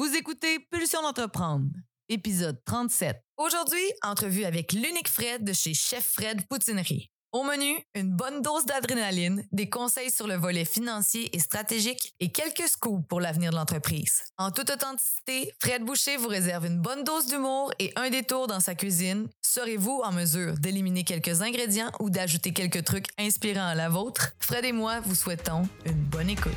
Vous écoutez Pulsion d'entreprendre, épisode 37. Aujourd'hui, entrevue avec l'unique Fred de chez Chef Fred Poutinerie. Au menu, une bonne dose d'adrénaline, des conseils sur le volet financier et stratégique et quelques scoops pour l'avenir de l'entreprise. En toute authenticité, Fred Boucher vous réserve une bonne dose d'humour et un détour dans sa cuisine. Serez-vous en mesure d'éliminer quelques ingrédients ou d'ajouter quelques trucs inspirants à la vôtre? Fred et moi vous souhaitons une bonne écoute.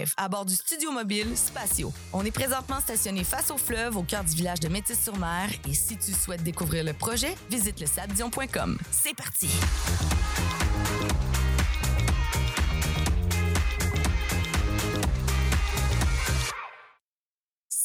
à bord du studio mobile Spatio. On est présentement stationné face au fleuve au cœur du village de Métis-sur-Mer et si tu souhaites découvrir le projet, visite le sabdion.com. C'est parti!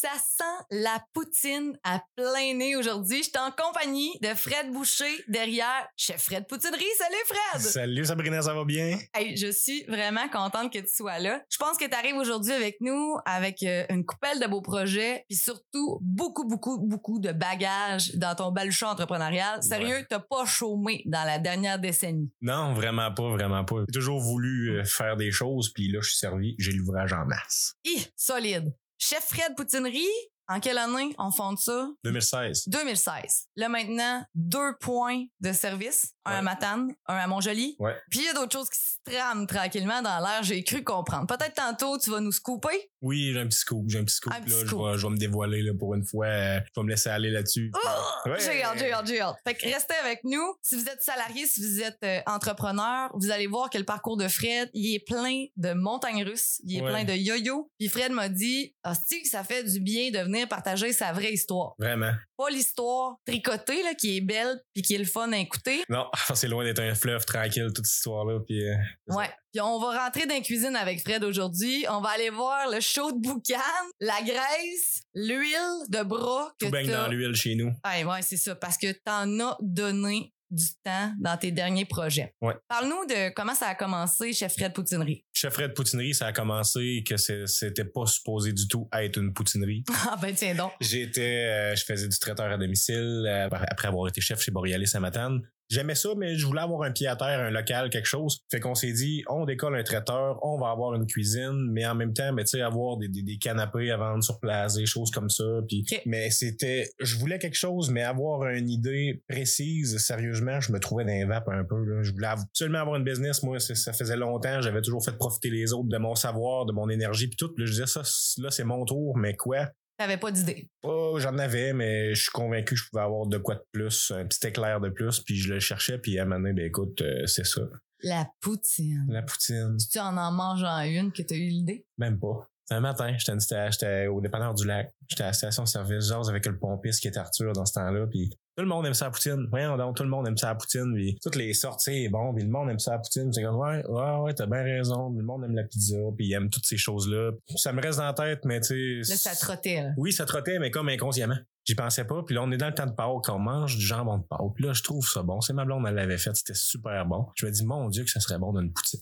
Ça sent la poutine à plein nez aujourd'hui. Je suis en compagnie de Fred Boucher derrière Chef Fred Poutinerie. Salut Fred! Salut Sabrina, ça va bien? Hey, je suis vraiment contente que tu sois là. Je pense que tu arrives aujourd'hui avec nous avec euh, une coupelle de beaux projets puis surtout beaucoup beaucoup beaucoup de bagages dans ton baluchon entrepreneurial. Sérieux, t'as pas chômé dans la dernière décennie. Non, vraiment pas, vraiment pas. J'ai toujours voulu euh, faire des choses puis là je suis servi, j'ai l'ouvrage en masse. Hi, solide. Chef Fred Poutinerie, en quelle année on fonde ça? 2016. 2016. Là maintenant, deux points de service. Un à Ouais. Matane, un à Montjoli. Ouais. Puis il y a d'autres choses qui se trament tranquillement dans l'air, j'ai cru comprendre. Peut-être tantôt, tu vas nous scooper? Oui, j'ai un petit scoop, j'ai un petit scoop Un petit là, je vais, je vais me dévoiler là pour une fois, je vais me laisser aller là-dessus. Oh! Ouais. J'ai hâte, j'ai hâte, j'ai hâte. Fait que restez avec nous. Si vous êtes salarié, si vous êtes euh, entrepreneur, vous allez voir que le parcours de Fred, il est plein de montagnes russes, il est plein de yo-yo. Puis Fred m'a dit, hostie, que ça fait du bien de venir partager sa vraie histoire. Vraiment. Pas l'histoire tricotée, là, qui est belle puis qui est le fun à écouter. Non, c'est loin d'être un fleuve tranquille toute cette histoire là puis euh, Ouais. Puis on va rentrer dans la cuisine avec Fred aujourd'hui. On va aller voir le show de boucan, la graisse, l'huile de bras que tout baigne dans l'huile chez nous. Ouais, ouais, c'est ça. Parce que t'en as donné du temps dans tes derniers projets. Ouais. Parle-nous de comment ça a commencé chez Fred Poutinerie. Chef Fred Poutinerie, ça a commencé que c'était pas supposé du tout être une poutinerie. Ah ben tiens donc. J'étais, euh, je faisais du traiteur à domicile euh, après avoir été chef chez Borealis à Matane. J'aimais ça, mais je voulais avoir un pied à terre, un local, quelque chose. Fait qu'on s'est dit, on décolle un traiteur, on va avoir une cuisine, mais en même temps, mais tu sais, avoir des, des, des canapés à vendre sur place, des choses comme ça. Puis, mais c'était, je voulais quelque chose, mais avoir une idée précise, sérieusement, je me trouvais dans les vapes un peu. Là. Je voulais absolument avoir une business. Moi, ça faisait longtemps, j'avais toujours fait profiter les autres de mon savoir, de mon énergie, puis tout. Là, je disais ça, là, c'est mon tour, mais quoi? T'avais pas d'idée? Oh, j'en avais, mais je suis convaincu que je pouvais avoir de quoi de plus, un petit éclair de plus, puis je le cherchais, puis à un moment donné, ben écoute, euh, c'est ça. La poutine. La poutine. Tu en en mangeant une que t'as eu l'idée? Même pas. Un matin, j'étais au dépanneur du lac. J'étais à la station-service, genre avec le pompiste qui était Arthur dans ce temps-là, puis tout le monde aime ça la poutine. Voyons donc, tout le monde aime ça la poutine, puis toutes les sorties, bon, puis le monde aime ça la poutine. C'est comme, ouais, ouais, ouais, t'as bien raison, le monde aime la pizza, puis il aime toutes ces choses-là. Ça me reste dans la tête, mais tu sais... Là, ça trottait. Là. Oui, ça trottait, mais comme inconsciemment. J'y pensais pas. Puis là, on est dans le temps de Pâques, on mange du jambon de Pâques. Puis là, je trouve ça bon. C'est ma blonde, elle l'avait fait. C'était super bon. Je me dis, mon Dieu, que ça serait bon d'une poutine.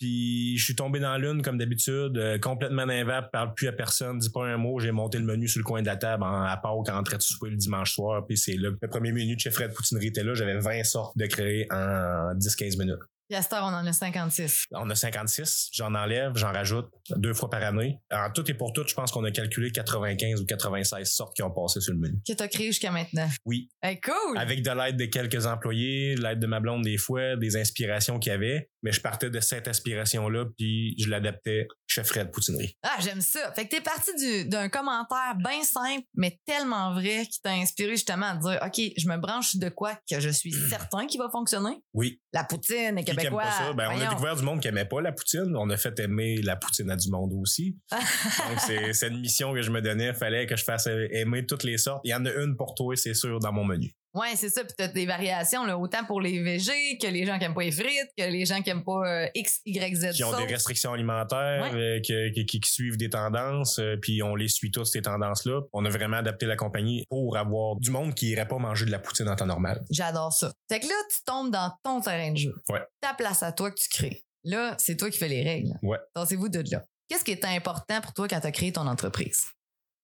Puis je suis tombé dans l'une comme d'habitude, euh, complètement d'invap, parle plus à personne, dis pas un mot. J'ai monté le menu sur le coin de la table en, à Pâques en train de souper le dimanche soir. Puis c'est là. Le premier menu de chez Fred Poutinerie était là. J'avais 20 sortes de créer en 10-15 minutes. Puis à cette heure, on en a 56. On a 56, j'en enlève, j'en rajoute deux fois par année. En tout et pour tout, je pense qu'on a calculé 95 ou 96 sortes qui ont passé sur le menu. Que t'as créé jusqu'à maintenant. Oui. Hey, cool! Avec de l'aide de quelques employés, l'aide de ma blonde des fois, des inspirations qu'il y avait. Mais je partais de cette aspiration-là, puis je l'adaptais chez Fred Poutinerie. Ah, j'aime ça. Fait que t'es parti du- d'un commentaire bien simple, mais tellement vrai, qui t'a inspiré justement à dire, OK, je me branche de quoi que je suis certain qu'il va fonctionner? Oui. La poutine, les Qui aime Québécois. pas ça? Ben, on a découvert du monde qui aimait pas la poutine. On a fait aimer la poutine à du monde aussi. Donc, c'est c'est une mission que je me donnais. Fallait que je fasse aimer toutes les sortes. Il y en a une pour toi, c'est sûr, dans mon menu. Ouais, c'est ça. Puis t'as des variations, là, autant pour les VG que les gens qui aiment pas les frites, que les gens qui aiment pas euh, X, Y, Z. Qui ont des restrictions alimentaires, euh, que- qui, suivent des tendances, euh, puis on les suit toutes ces tendances-là. On a vraiment adapté la compagnie pour avoir du monde qui irait pas manger de la poutine en temps normal. J'adore ça. Fait que là, tu tombes dans ton terrain de jeu. Ouais. Ta place à toi que tu crées. Là, c'est toi qui fais les règles. Ouais. Tassez-vous de là. Qu'est-ce qui est important pour toi quand tu as créé ton entreprise?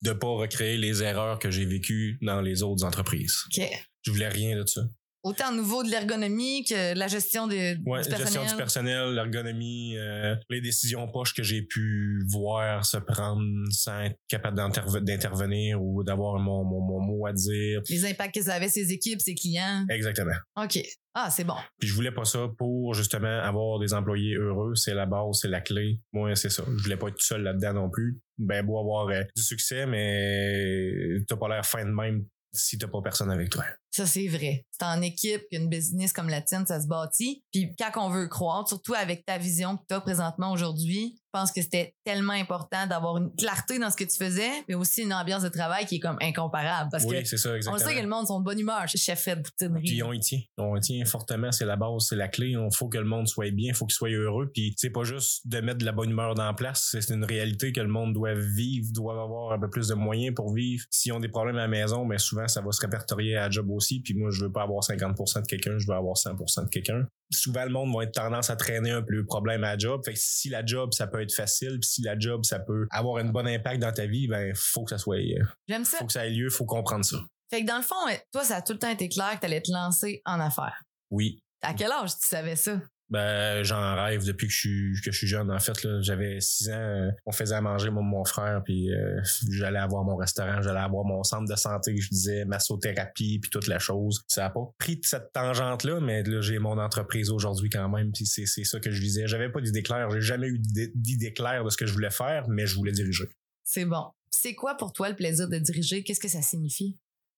De pas recréer les erreurs que j'ai vécues dans les autres entreprises. OK. Je voulais rien de ça. Autant au niveau de l'ergonomie que la gestion de, Ouais, du personnel. gestion du personnel, l'ergonomie, euh, les décisions poches que j'ai pu voir se prendre sans être capable d'interve- d'intervenir ou d'avoir mon, mon, mon mot à dire. Les impacts que ça avait ses équipes, ses clients. Exactement. OK. Ah, c'est bon. Puis je voulais pas ça pour justement avoir des employés heureux, c'est la base, c'est la clé. Moi, c'est ça. Je voulais pas être tout seul là-dedans non plus. Ben beau avoir euh, du succès, mais t'as pas l'air fin de même si t'as pas personne avec toi. Ça, c'est vrai. C'est en équipe qu'une business comme la tienne, ça se bâtit. Puis quand on veut croître, surtout avec ta vision que tu as présentement aujourd'hui, je pense que c'était tellement important d'avoir une clarté dans ce que tu faisais, mais aussi une ambiance de travail qui est comme incomparable. Parce oui, c'est ça, on exactement. sait que le monde sont de bonne humeur chez Chef Fred Boutinerie. Puis on y tient. On y tient fortement, c'est la base, c'est la clé. Il faut que le monde soit bien, il faut qu'il soit heureux. Puis c'est pas juste de mettre de la bonne humeur dans la place, c'est une réalité que le monde doit vivre, doit avoir un peu plus de moyens pour vivre. S'ils ont des problèmes à la maison, mais souvent ça va se répertorier à la job aussi. Puis moi, je veux pas avoir 50% de quelqu'un, je veux avoir 100% de quelqu'un. Souvent, le monde va être tendance à traîner un peu le problème à la job. Fait que si la job, ça peut être facile, puis si la job, ça peut avoir un bon impact dans ta vie, ben faut que ça soit, euh, J'aime ça. faut que ça ait lieu, faut comprendre ça. Fait que dans le fond, toi, ça a tout le temps été clair que tu allais te lancer en affaires. Oui, À quel âge tu savais ça? Ben, j'en rêve depuis que je suis que je suis jeune. En fait, j'avais six ans. euh, on faisait à manger mon frère, puis euh, j'allais avoir mon restaurant, j'allais avoir mon centre de santé. Je disais massothérapie, puis toute la chose. Ça a pas pris cette tangente là, mais là j'ai mon entreprise aujourd'hui quand même, puis c'est c'est ça que je disais. J'avais pas d'idée claire, j'ai jamais eu d'idée claire de ce que je voulais faire, mais je voulais diriger. C'est bon. C'est quoi pour toi le plaisir de diriger? Qu'est-ce que ça signifie?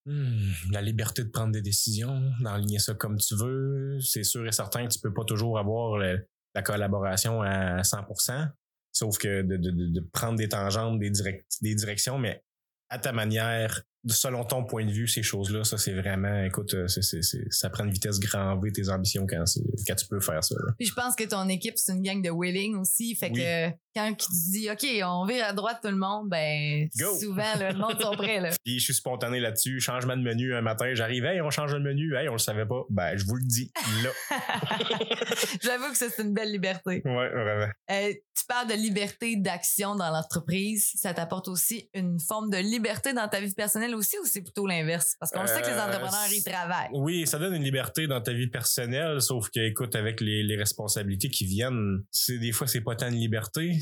Hmm, la liberté de prendre des décisions, d'enligner ça comme tu veux. C'est sûr et certain que tu peux pas toujours avoir le- la collaboration à 100%, sauf que de, de- de- prendre des tangentes, des, direct- des directions, mais à ta manière, selon ton point de vue, ces choses-là, ça c'est vraiment, écoute, euh, c'est- ça prend une vitesse grand V tes ambitions quand, tu peux faire ça. là. Puis je pense que ton équipe, c'est une gang de willing aussi. Fait Oui. que quand tu dis, OK, on vire à droite tout le monde, ben, Go. souvent, là, le monde sont prêts, là. Puis je suis spontané là-dessus, changement de menu un matin, j'arrive, hey, on change le menu, hey, on le savait pas. Ben, je vous le dis, là. J'avoue que ça, c'est une belle liberté. ouais, vraiment. Euh, tu parles de liberté d'action dans l'entreprise. Ça t'apporte aussi une forme de liberté dans ta vie personnelle aussi ou c'est plutôt l'inverse? Parce qu'on sait que les Euh, entrepreneurs, ils travaillent. Oui, ça donne une liberté dans ta vie personnelle, sauf que, écoute, avec les, les responsabilités qui viennent, c'est des fois, c'est pas tant de liberté.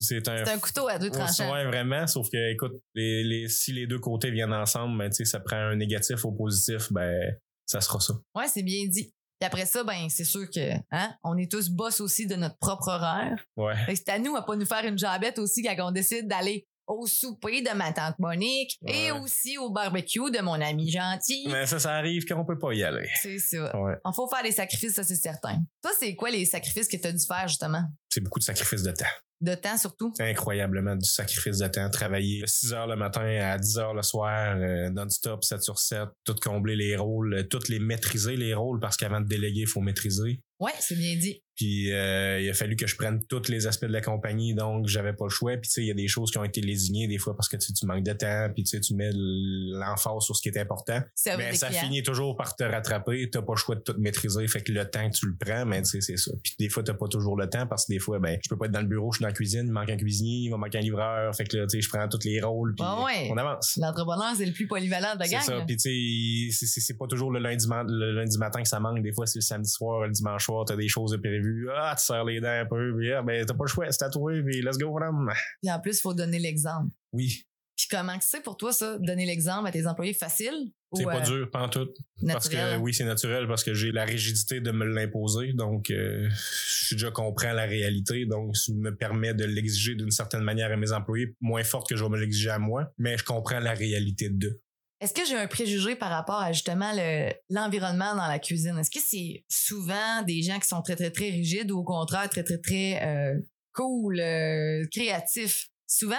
C'est un. Couteau à deux tranchants. Ouais, vraiment. Sauf que, écoute, les, les, si les deux côtés viennent ensemble, ben, ça prend un négatif au positif, ben, ça sera ça. Ouais, c'est bien dit. Puis après ça, ben, c'est sûr que, hein, on est tous boss aussi de notre propre horaire. Ouais. C'est à nous à pas nous faire une jabette aussi quand on décide d'aller au souper de ma tante Monique et aussi au barbecue de mon ami gentil. Mais ça, ça arrive qu'on peut pas y aller. C'est ça. Ouais. Il faut faire des sacrifices, ça c'est certain. Toi, c'est quoi les sacrifices que tu as dû faire justement? C'est beaucoup de sacrifices de temps. De temps surtout? incroyablement du sacrifice de temps. Travailler 6 heures le matin à 10 heures le soir, euh, non-stop, 7 sur 7, tout combler les rôles, euh, toutes les maîtriser les rôles parce qu'avant de déléguer, il faut maîtriser. Ouais, c'est bien dit. Puis euh, il a fallu que je prenne tous les aspects de la compagnie, donc j'avais pas le choix. Puis tu sais, il y a des choses qui ont été lésignées des fois parce que tu, tu manques de temps, puis tu sais, tu mets l'emphase sur ce qui est important. Servir Mais ça finit toujours par te rattraper. T'as pas le choix de tout maîtriser. Fait que le temps que tu le prends, mais tu sais, c'est ça. Puis des fois, t'as pas toujours le temps parce que des fois, ben, je peux pas être dans le bureau, je suis dans la cuisine, il manque un cuisinier, il va manquer un livreur. Fait que là, tu sais, je prends tous les rôles, puis Ah ouais. on avance. L'entrepreneur, c'est le plus polyvalent de la C'est gang. ça. là. Puis tu sais, c'est- c'est c'est pas toujours le lundi, le lundi matin que ça manque. Des fois, c'est le samedi soir, le dimanche soir, t'as des choses de prévues. Ah, tu serres les dents un peu. Puis, ah, ben, t'as pas le choix, c'est à toi, puis let's go, madame. Puis en plus, il faut donner l'exemple. Oui. Puis comment c'est pour toi, ça, donner l'exemple à tes employés? Facile C'est pas euh, dur, pas en tout. Parce naturel? que oui, c'est naturel parce que j'ai la rigidité de me l'imposer. Donc, euh, je déjà comprends la réalité. Donc, ça me permet de l'exiger d'une certaine manière à mes employés, moins forte que je vais me l'exiger à moi. Mais je comprends la réalité de. Est-ce que j'ai un préjugé par rapport à justement le- l'environnement dans la cuisine? Est-ce que c'est souvent des gens qui sont très, très, très rigides ou au contraire très, très, très euh, cool, euh, créatifs? Souvent,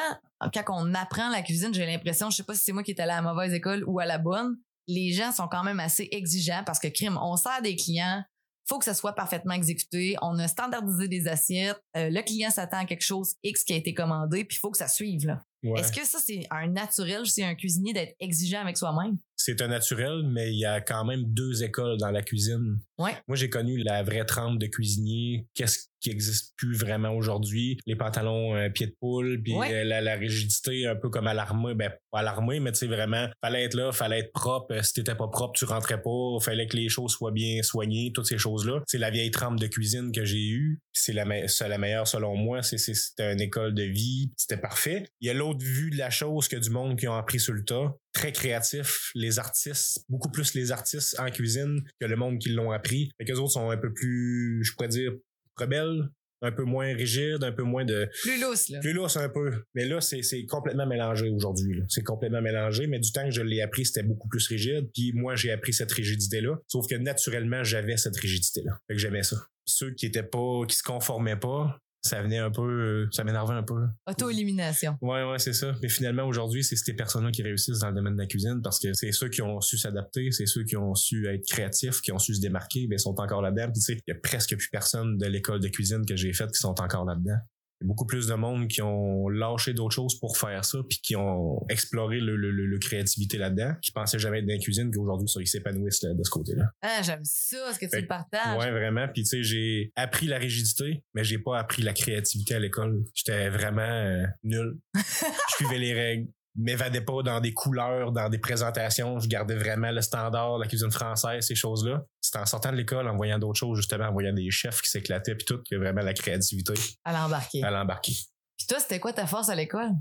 quand on apprend la cuisine, j'ai l'impression, je sais pas si c'est moi qui est allé à la mauvaise école ou à la bonne, les gens sont quand même assez exigeants parce que crime, on sert des clients, faut que ça soit parfaitement exécuté. On a standardisé des assiettes. euh, le client s'attend à quelque chose X qui a été commandé, puis il faut que ça suive. Ouais. Est-ce que ça, c'est un naturel chez un cuisinier d'être exigeant avec soi-même? C'est un naturel, mais il y a quand même deux écoles dans la cuisine. Ouais. Moi, j'ai connu la vraie trempe de cuisinier. Qu'est-ce qui existe plus vraiment aujourd'hui? Les pantalons euh, pied de poule, puis Ouais. euh, la, la rigidité un peu comme à l'armée. Ben, pas à l'armée, mais tu sais, vraiment, fallait être là, fallait être propre. Euh, Si t'étais pas propre, tu rentrais pas. Fallait que les choses soient bien soignées, toutes ces choses-là. C'est la vieille trempe de cuisine que j'ai eue. C'est la, me- la meilleure selon moi. C'était une école de vie. C'était parfait. Il y a l'autre vue de la chose que du monde qui ont appris sur le tas. Très créatif. Les artistes, beaucoup plus les artistes en cuisine que le monde qui l'ont appris. Fait qu'eux autres sont un peu plus, je pourrais dire, rebelles, un peu moins rigides, un peu moins de, Plus lousse, là. plus lousse un peu. Mais là, c'est, c'est complètement mélangé aujourd'hui. là. C'est complètement mélangé, mais du temps que je l'ai appris, c'était beaucoup plus rigide. Puis moi, j'ai appris cette rigidité-là. Sauf que naturellement, j'avais cette rigidité-là. Fait que j'aimais ça. Puis ceux qui étaient pas, qui se conformaient pas, ça venait un peu, euh, ça m'énervait un peu. Auto-élimination. Ouais, ouais, c'est ça. Mais finalement, aujourd'hui, c'est ces personnes-là qui réussissent dans le domaine de la cuisine parce que c'est ceux qui ont su s'adapter, c'est ceux qui ont su être créatifs, qui ont su se démarquer, ben, sont encore là-dedans. Puis tu sais, il y a presque plus personne de l'école de cuisine que j'ai faite qui sont encore là-dedans. Il y a beaucoup plus de monde qui ont lâché d'autres choses pour faire ça, puis qui ont exploré le, le, le- le créativité là-dedans, qui pensaient jamais être dans la cuisine, qu'aujourd'hui, ça, ils s'épanouissent de ce côté-là. Ah, j'aime ça, ce que tu Fait le que, partages. Ouais, vraiment. Puis tu sais, j'ai appris la rigidité, mais j'ai pas appris la créativité à l'école. J'étais vraiment euh, nul. Je suivais les règles. M'évadais pas dans des couleurs, dans des présentations. Je gardais vraiment le standard, la cuisine française, ces choses-là. C'était en sortant de l'école, en voyant d'autres choses, justement, en voyant des chefs qui s'éclataient, puis tout, que vraiment la créativité À l'embarquer. à l'embarquer. Puis toi, c'était quoi ta force à l'école?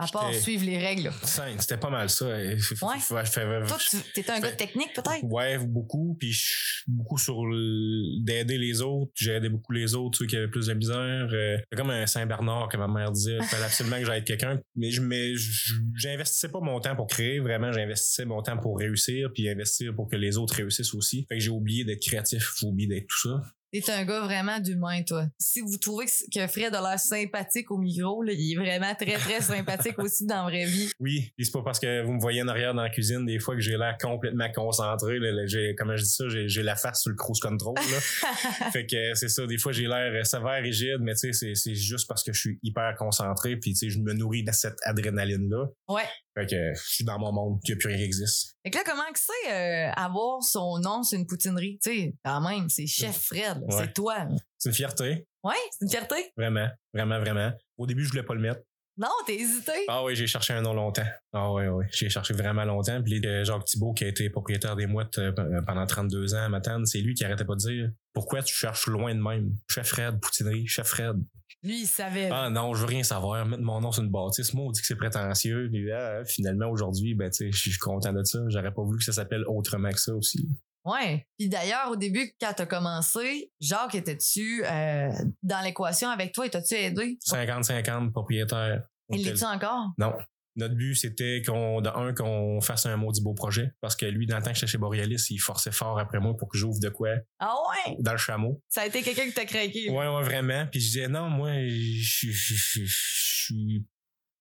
À part suivre les règles. C'était pas mal ça. Ouais. Toi, tu étais un gars technique, peut-être? Ouais, beaucoup. Puis beaucoup sur d'aider les autres. J'ai aidé beaucoup les autres, ceux qui avaient plus de misère. Euh, c'est comme un Saint-Bernard que ma mère disait. Il fallait absolument que j'aide quelqu'un. Mais je mais je- j'investissais pas mon temps pour créer. Vraiment, j'investissais mon temps pour réussir. Puis investir pour que les autres réussissent aussi. Fait que j'ai oublié d'être créatif. J'ai oublié d'être tout ça. T'es un gars vraiment d'humain, toi. Si vous trouvez que, Fred a l'air sympathique au micro, là, il est vraiment très, très sympathique aussi dans la vraie vie. Oui, puis c'est pas parce que vous me voyez en arrière dans la cuisine des fois que j'ai l'air complètement concentré. Là, Là, j'ai, comme je dis ça, j'ai, j'ai la face sur le cruise control. Là. fait que euh, c'est ça, des fois j'ai l'air sévère, rigide, mais tu sais, c'est, c'est juste parce que je suis hyper concentré, puis tu sais, je me nourris de cette adrénaline-là. Ouais. Fait que euh, je suis dans mon monde, n'y a plus rien qui existe. Fait que là, comment que c'est euh, avoir son nom sur une poutinerie? Tu sais, quand même, c'est Chef Fred, là. Ouais. c'est toi. C'est une fierté, Ouais, c'est une fierté. vraiment, vraiment, vraiment. Au début, je voulais pas le mettre. Non, t'es hésité. Ah oui, j'ai cherché un nom longtemps. Ah oui, oui. J'ai cherché vraiment longtemps. Puis euh, Jacques Thibault, qui a été propriétaire des mouettes euh, pendant 32 ans à Matane, c'est lui qui arrêtait pas de dire Pourquoi tu cherches loin de même? Chef Fred, poutinerie, chef Fred. Lui, il savait. Ah non, je veux rien savoir. Mettre mon nom sur une bâtisse. Moi, on dit que c'est prétentieux. Puis ah, finalement, aujourd'hui, ben, tu sais, je suis content de ça. J'aurais pas voulu que ça s'appelle autrement que ça aussi. Ouais. Puis d'ailleurs, au début, quand t'as commencé, Jacques était-tu euh, dans l'équation avec toi? Et t'as-tu aidé? 50-50 propriétaire. Il l'est-tu encore? Non. Notre but, c'était qu'on, de un, qu'on fasse un maudit beau projet. Parce que lui, dans le temps que j'étais chez Borealis, il forçait fort après moi pour que j'ouvre de quoi Ah ouais? dans le chameau. Ça a été quelqu'un qui t'a craqué. Ouais, ouais, vraiment. Puis je disais, non, moi, je suis.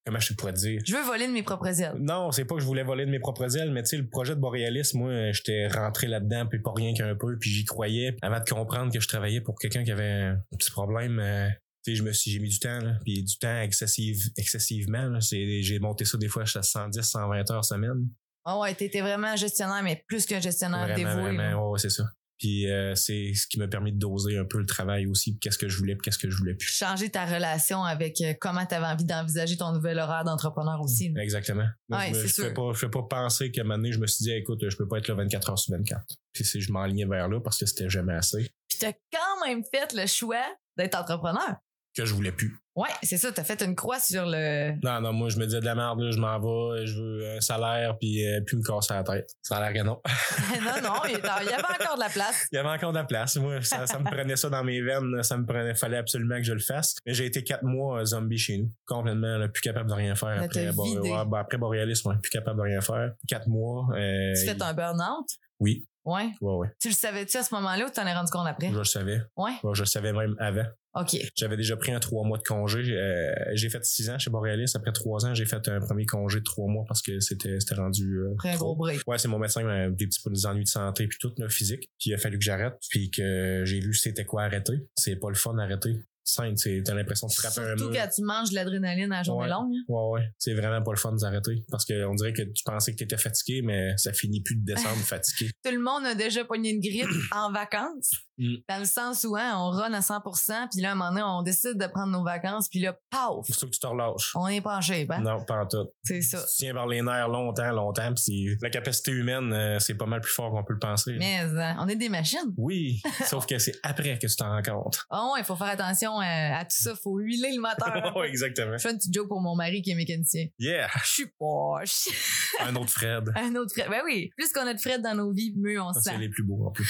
Comment je pourrais te dire? Je veux voler de mes propres ailes. Non, c'est pas que je voulais voler de mes propres ailes, mais tu sais, le projet de Borealis, moi, j'étais rentré là-dedans, puis pas rien qu'un peu, puis j'y croyais. Avant de comprendre que je travaillais pour quelqu'un qui avait un petit problème, euh, tu sais, je me suis, j'ai mis du temps, là, puis du temps excessive, excessivement. j'ai monté ça des fois à 110, 120 heures semaine. Ah ouais, t'étais vraiment gestionnaire, mais plus qu'un gestionnaire Vraiment, dévoué. vraiment, ouais, ouais, c'est ça. Puis euh, c'est ce qui m'a permis de doser un peu le travail aussi, qu'est-ce que je voulais, qu'est-ce que je voulais plus. Changer ta relation avec euh, comment t'avais envie d'envisager ton nouvel horaire d'entrepreneur aussi. là. Exactement. Moi, Ouais, je, me- je sûr. fais pas, je fais pas penser qu'à un moment donné, je me suis dit, écoute, je peux pas être là 24 heures sur 24. Puis c'est, je m'enlignais vers là parce que c'était jamais assez. Puis t'as quand même fait le choix d'être entrepreneur. Que je voulais plus. Ouais, c'est ça, t'as fait une croix sur le. Non, non, moi, je me disais de la merde, là, je m'en vais, je veux un salaire, puis euh, plus me casser la tête. Ça a l'air que non. non, non, il y avait encore de la place. Il y avait encore de la place. Moi, ça, ça me prenait ça dans mes veines. Ça me prenait, fallait absolument que je le fasse. Mais j'ai été quatre mois euh, zombie chez nous. Complètement, là, plus capable de rien faire. Là, Après, ben, après Borealis, ouais, plus capable de rien faire. Quatre mois. Euh, Tu fais un burn-out? Oui, Ouais. ouais, ouais. Tu le savais-tu à ce moment-là ou tu t'en es rendu compte après? Je le savais. Ouais. Ouais, je le savais même avant. OK. J'avais déjà pris un trois mois de congé. Euh, j'ai fait six ans chez Borealis. Après trois ans, j'ai fait un premier congé de trois mois parce que c'était c'était rendu euh, trop. gros break. Ouais, c'est mon médecin qui m'a des petits des ennuis de santé puis tout, là, physique. Puis il a fallu que j'arrête puis que j'ai vu c'était quoi arrêter. C'est pas le fun d'arrêter. C'est t'as l'impression de frapper un Surtout quand tu manges de l'adrénaline à la journée Ouais. longue. hein. Ouais, ouais. C'est vraiment pas le fun d'arrêter. Parce qu'on dirait que tu pensais que t'étais fatigué, mais ça finit plus de descendre fatigué. Tout le monde a déjà pogné une grippe en vacances. Mm. Dans le sens où hein, on run à 100%, puis là, à un moment donné, on décide de prendre nos vacances, puis là, paf! C'est que tu te relâches. On en shape, hein? Non, pas en tout. C'est ça. Tu tiens vers les nerfs longtemps, longtemps, puis c'est- la capacité humaine, euh, c'est pas mal plus fort qu'on peut le penser. Mais hein, on est des machines. Oui, sauf que c'est après que tu t'en rends compte. Oh, il faut faire attention euh, à tout ça. faut huiler le moteur. ouais, exactement. Je fais une petite joke pour mon mari qui est mécanicien. Yeah, Je suis poche. un autre Fred. Un autre Fred. Ben oui, plus qu'on a de Fred dans nos vies, mieux on se C'est sent. les plus beaux en plus.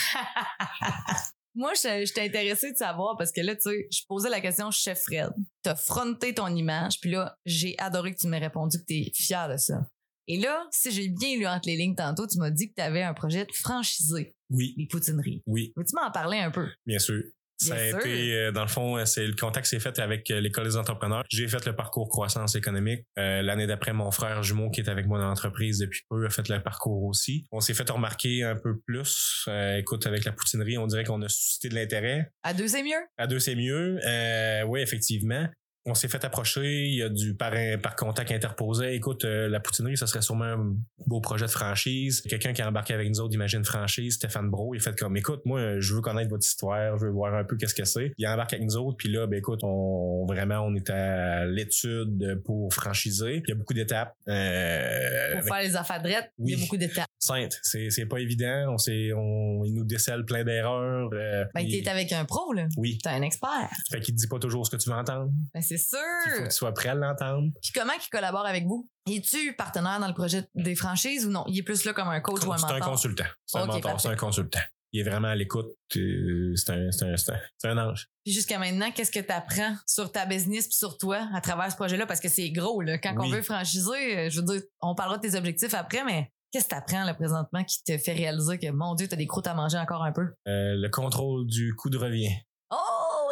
Moi, je- j'étais intéressée de savoir parce que là, tu sais, je posais la question chef Fred. T'as fronté ton image, puis là, j'ai adoré que tu m'aies répondu que t'es fier de ça. Et là, si j'ai bien lu entre les lignes tantôt, tu m'as dit que t'avais un projet de franchiser Oui, les poutineries. oui, Peux-tu m'en parler un peu? bien sûr. Ça a sûr. été, euh, dans le fond, euh, c'est le contact s'est fait avec euh, l'école des entrepreneurs. J'ai fait le parcours croissance économique. Euh, L'année d'après, mon frère jumeau qui est avec moi dans l'entreprise depuis peu a fait le parcours aussi. On s'est fait remarquer un peu plus. Euh, écoute, avec la poutinerie, on dirait qu'on a suscité de l'intérêt. À deux, c'est mieux? À deux, c'est mieux. Euh, oui, effectivement. On s'est fait approcher, il y a du par, par contact interposé. Écoute, euh, la poutinerie, ça serait sûrement un beau projet de franchise. Quelqu'un qui a embarqué avec nous autres, imagine franchise, Stéphane Bro, il fait comme, écoute, moi, je veux connaître votre histoire, je veux voir un peu qu'est-ce que c'est. Il embarque avec nous autres, puis là, ben écoute, on vraiment, on est à l'étude pour franchiser. Il y a beaucoup d'étapes. Euh, Pour faire les affaires drettes, il y a Oui. beaucoup d'étapes. sainte, c'est c'est pas évident. On s'est, on, il nous décèle plein d'erreurs. Euh, Ben, t'es avec un pro, là. oui. T'es un expert. Fait qu'il te dit pas toujours ce que tu veux entendre. Ben, c'est Il faut sûr. que tu sois prêt à l'entendre. Puis comment il collabore avec vous? Es-tu partenaire dans le projet des franchises ou non? Il est plus là comme un coach ou un C'est un mentor? consultant. C'est un mentor, c'est un consultant. Il est vraiment à l'écoute. euh, C'est un, c'est un, c'est un, ange. Puis jusqu'à maintenant, qu'est-ce que tu apprends sur ta business puis sur toi à travers ce projet-là? Parce que c'est gros, là. Quand on veut franchiser, euh, je veux dire, on parlera de tes objectifs après, mais qu'est-ce que tu apprends là, présentement qui te fait réaliser que, mon Dieu, tu as des croûtes à manger encore un peu? Euh, le contrôle du coût de revient.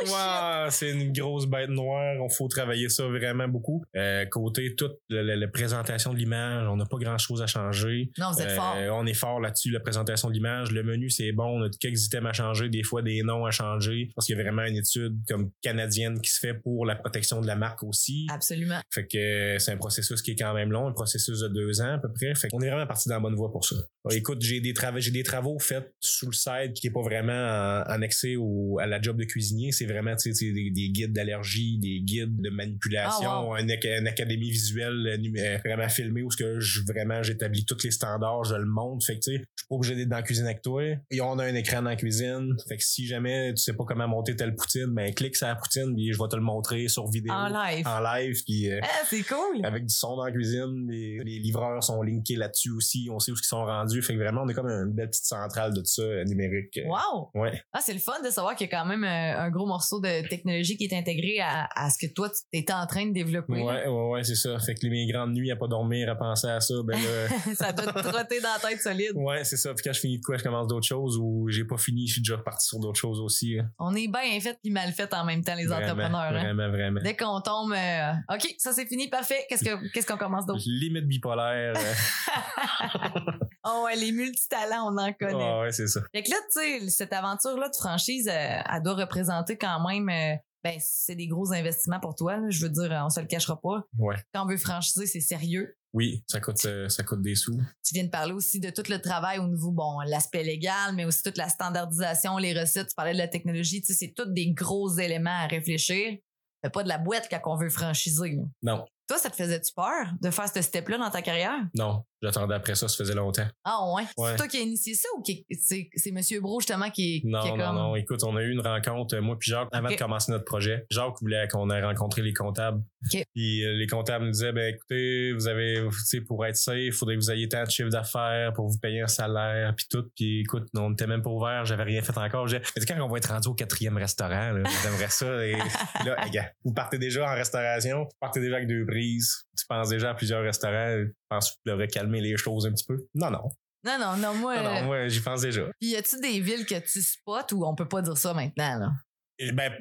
Shit! C'est une grosse bête noire. On faut travailler ça vraiment beaucoup. Euh, côté toute la, présentation de l'image, on n'a pas grand chose à changer. Non, vous êtes Euh, fort. On est fort là-dessus, la présentation de l'image. Le menu, c'est bon. On a quelques items à changer, des fois des noms à changer. Parce qu'il y a vraiment une étude comme canadienne qui se fait pour la protection de la marque aussi. Absolument. Fait que c'est un processus qui est quand même long, un processus de deux ans à peu près. Fait qu'on est vraiment parti dans la bonne voie pour ça. Écoute, j'ai des travaux, j'ai des travaux faits sous le site qui est pas vraiment en- annexé au, à la job de cuisinier. C'est vraiment tu sais, des, des guides d'allergie, des guides de manipulation, Ah, wow. une académie visuelle euh, euh, vraiment filmée où ce que je vraiment j'établis tous les standards, je le montre. Fait que tu sais, je suis pas obligé d'être dans la cuisine avec toi. Et on a un écran dans la cuisine. Fait que si jamais tu sais pas comment monter telle poutine, ben clique sur la poutine puis je vais te le montrer sur vidéo En live. en live puis euh, Ah, c'est cool. avec du son dans la cuisine. Les, les livreurs sont linkés là-dessus aussi. On sait où ils sont rendus. Fait que vraiment, on est comme une belle petite centrale de tout ça numérique. Wow! Ouais. Ah, c'est le fun de savoir qu'il y a quand même un gros morceau de technologie qui est intégré à, à ce que toi, tu étais en train de développer. Ouais, ouais, ouais, c'est ça. Fait que les mes grandes nuits à pas dormir, à penser à ça, ben là. ça doit te trotter dans la tête solide. ouais, c'est ça. Puis quand je finis de quoi, je commence d'autres choses ou j'ai pas fini, je suis déjà reparti sur d'autres choses aussi. hein. On est bien fait puis mal fait en même temps, les Vraiment, entrepreneurs. hein. Vraiment, vraiment. Dès qu'on tombe, euh, OK, ça c'est fini, parfait. Qu'est-ce que qu'est-ce qu'on commence d'autre? Limite bipolaire. euh, oh ouais, les multitalents, on en connaît. ah ouais, c'est ça. Fait que là, tu sais, cette aventure-là de franchise, euh, elle doit représenter quand même, euh, ben, c'est des gros investissements pour toi. là. Je veux dire, on se le cachera pas. Ouais. Quand on veut franchiser, c'est sérieux. Oui, ça coûte, euh, ça coûte des sous. Tu viens de parler aussi de tout le travail au niveau, bon, l'aspect légal, mais aussi toute la standardisation, les recettes. Tu parlais de la technologie. Tu sais, c'est tous des gros éléments à réfléchir. Fais pas de la boîte quand on veut franchiser. là. Non, Toi, ça te faisait-tu peur de faire ce step-là dans ta carrière? non. J'attendais après ça, ça faisait longtemps. Ah ouais? Ouais. C'est toi qui as initié ça ou c'est c'est Monsieur Bro justement qui, Non, qui est non, comme... non. Écoute, on a eu une rencontre, euh, moi puis Jacques, avant de commencer notre projet. Jacques voulait qu'on ait rencontré les comptables. Ok. Puis euh, les comptables nous disaient, ben écoutez, vous avez, tu sais, pour être safe, il faudrait que vous ayez tant de chiffre d'affaires pour vous payer un salaire, puis tout. Puis écoute, on n'était même pas ouvert, j'avais rien fait encore. J'ai dit, quand on va être rendu au quatrième restaurant, là, j'aimerais ça. Et là, les gars, vous partez déjà en restauration, vous partez déjà avec deux tu penses déjà à plusieurs restaurants, je pense que tu devrais calmer les choses un petit peu. Non, non. Non, non, non, moi... Non, non, moi, j'y pense déjà. Puis y a-tu des villes que tu spots ou on peut pas dire ça maintenant, là? Et ben,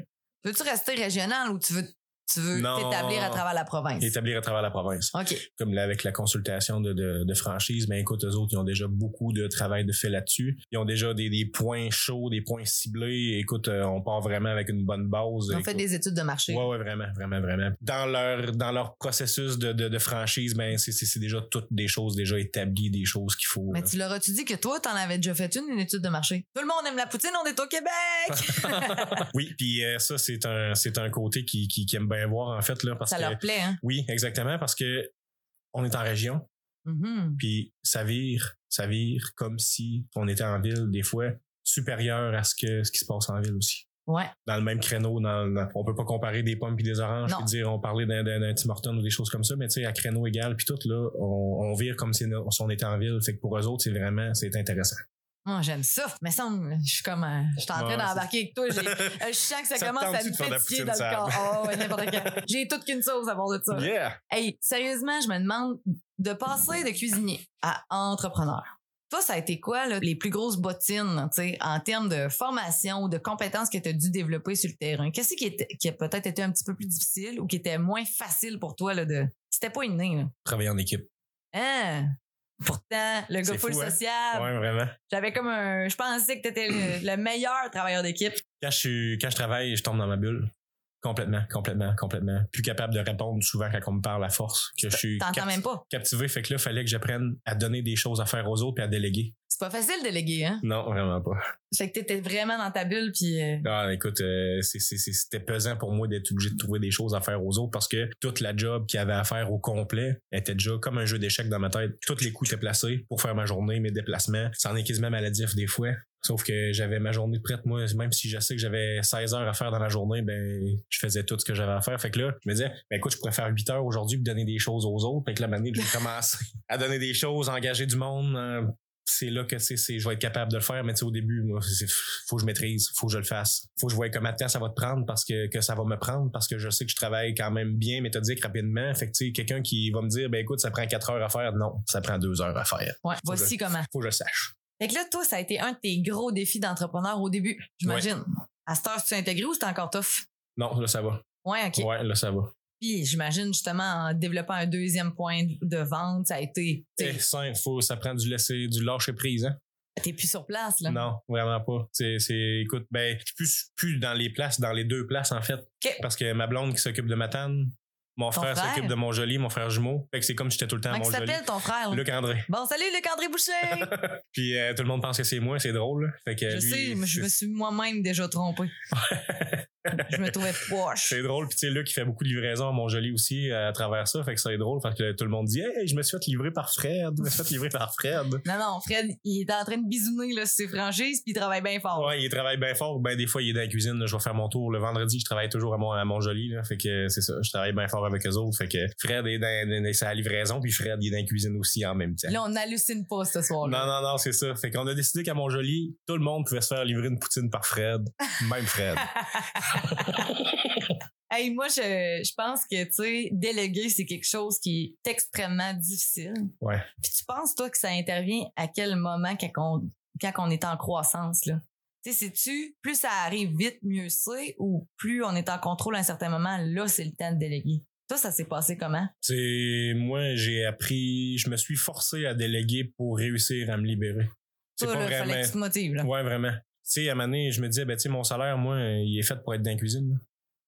Veux-tu rester régional ou tu veux tu veux t'établir à travers la province? Établir à travers la province. OK. Comme là, avec la consultation de, de, de franchise, ben écoute, eux autres, ils ont déjà beaucoup de travail de fait là-dessus. Ils ont déjà des, des points chauds, des points ciblés. Écoute, euh, on part vraiment avec une bonne base. Ils ont Écoute, fait des études de marché. Ouais, ouais, vraiment, vraiment, vraiment. Dans leur, dans leur processus de, de, de franchise, ben, c'est, déjà toutes des choses déjà établies, des choses qu'il faut. Mais euh, tu leur as-tu dit que toi, t'en avais déjà fait une, une étude de marché? Tout le monde aime la poutine, on est au Québec! oui, puis euh, ça, c'est un, c'est un côté qui, qui, qui aime bien voir, en fait, là, parce ça que. leur plaît, hein? Oui, exactement, parce que on est en région, Mhm. puis ça vire, ça vire comme si on était en ville, des fois, supérieur à ce que ce qui se passe en ville aussi. Ouais. Dans le même créneau, dans, dans- on peut pas comparer des pommes puis des oranges, puis dire on parlait d'un, Tim Hortons ou des choses comme ça, mais tu sais à créneau égal puis tout là, on, on vire comme si, si on était en ville, fait que pour eux autres c'est vraiment c'est intéressant. Moi, j'aime ça. Mais ça, je suis comme, euh, je suis en train Ouais, d'embarquer avec toi. Euh, je sens que ça, commence à me pétiller dans le corps. Oh, ouais, n'importe quand. J'ai toute qu'une sauce à part de ça. Yeah. Hey, sérieusement, je me demande de passer de cuisinier à entrepreneur. Toi, ça a été quoi, là, les plus grosses bottines, en termes de formation ou de compétences que tu as dû développer sur le terrain? Qu'est-ce qui, était- qui a peut-être été un petit peu plus difficile ou qui était moins facile pour toi, là, de. C'était pas inné, là. Travailler en équipe. Hein? Pourtant, le gars full hein? Ouais, vraiment. J'avais comme un. Je pensais que t'étais le, le meilleur travailleur d'équipe. Quand je suis quand je travaille, je tombe dans ma bulle. Complètement, complètement, complètement. Plus capable de répondre souvent quand on me parle à force. Que je suis même pas. captivé. Fait que là, fallait que j'apprenne à donner des choses à faire aux autres puis à déléguer. C'est pas facile de léguer, hein? Non, vraiment pas. Fait que t'étais vraiment dans ta bulle, puis. euh, Ah, écoute, euh, c'était pesant pour moi d'être obligé de trouver des choses à faire aux autres parce que toute la job qu'il y avait à faire au complet était déjà comme un jeu d'échecs dans ma tête. Tous les coups étaient placés pour faire ma journée, mes déplacements. Ça en est quasiment maladif des fois. Sauf que j'avais ma journée prête, moi, même si je sais que j'avais 16 heures à faire dans la journée, ben, je faisais tout ce que j'avais à faire. Fait que là, je me disais, ben, écoute, je pourrais faire 8 heures aujourd'hui pour donner des choses aux autres. Fait que là, maintenant, j'ai commencé à donner des choses, engager du monde. C'est là que c'est je vais être capable de le faire mais au début moi faut que je maîtrise faut que je le fasse faut que je vois combien de temps ça va te prendre parce que que ça va me prendre parce que je sais que je travaille quand même bien méthodique rapidement fait que quelqu'un qui va me dire ben écoute ça prend quatre heures à faire non ça prend deux heures à faire Ouais, Faut voici comment. faut que je le sache Fait que là, toi, ça a été un de tes gros défis d'entrepreneur au début, j'imagine. À cette heure, tu t'es intégré ou c'était encore tough? non là ça va Ouais, OK. ouais là ça va Puis j'imagine justement en développant un deuxième point de vente, ça a été. c'est simple faut ça prend du laisser du lâcher prise hein T'es plus sur place, là. non vraiment pas c'est c'est écoute ben je suis plus plus dans les places dans les deux places en fait parce que ma blonde qui s'occupe de ma tanne mon frère frère? s'occupe de mon joli mon frère jumeau fait que c'est comme si j'étais tout le temps à mon joli s'appelle ton frère? Luc André Bon, salut Luc-André Boucher! Puis euh, tout le monde pense que c'est moi, c'est drôle. là. Fait que je lui, sais, mais je me suis moi-même déjà trompé. je me trouvais poche. C'est drôle, puis tu sais, Luc, il fait beaucoup de livraisons à Montjoli aussi euh, à travers ça, fait que ça est drôle, parce que tout le monde dit Hey, je me suis fait livrer par Fred, je me suis fait livrer par Fred. Non, non, Fred, il est en train de bisouner là, sur ses franchises, puis il travaille bien fort. Ouais, il travaille bien fort, ben des fois il est dans la cuisine, là, je vais faire mon tour le vendredi, je travaille toujours à, Mont à Montjoli, là, fait que c'est ça, je travaille bien fort avec eux autres, fait que Fred est dans, dans, dans sa livraison, puis Fred il est dans la cuisine aussi en même temps. Là, on n'hallucine pas ce soir-là. Non, non, non, c'est ça. Fait qu'on a décidé qu'à Montjoli, tout le monde pouvait se faire livrer une poutine par Fred. Même Fred. Hey, moi, je, je pense que, tu sais, déléguer, c'est quelque chose qui est extrêmement difficile. Ouais. Puis tu penses, toi, que ça intervient à quel moment quand on, quand on est en croissance, là? Tu sais, sais-tu, plus ça arrive vite, mieux c'est, ou plus on est en contrôle à un certain moment, là, c'est le temps de déléguer? Toi, ça s'est passé comment? C'est moi j'ai appris, je me suis forcé à déléguer pour réussir à me libérer. C'est pas là, vraiment. fallait que tu te motives, là. Ouais, vraiment. Tu sais, à un moment donné, je me disais, ben, tu sais, mon salaire, moi, il est fait pour être dans la cuisine.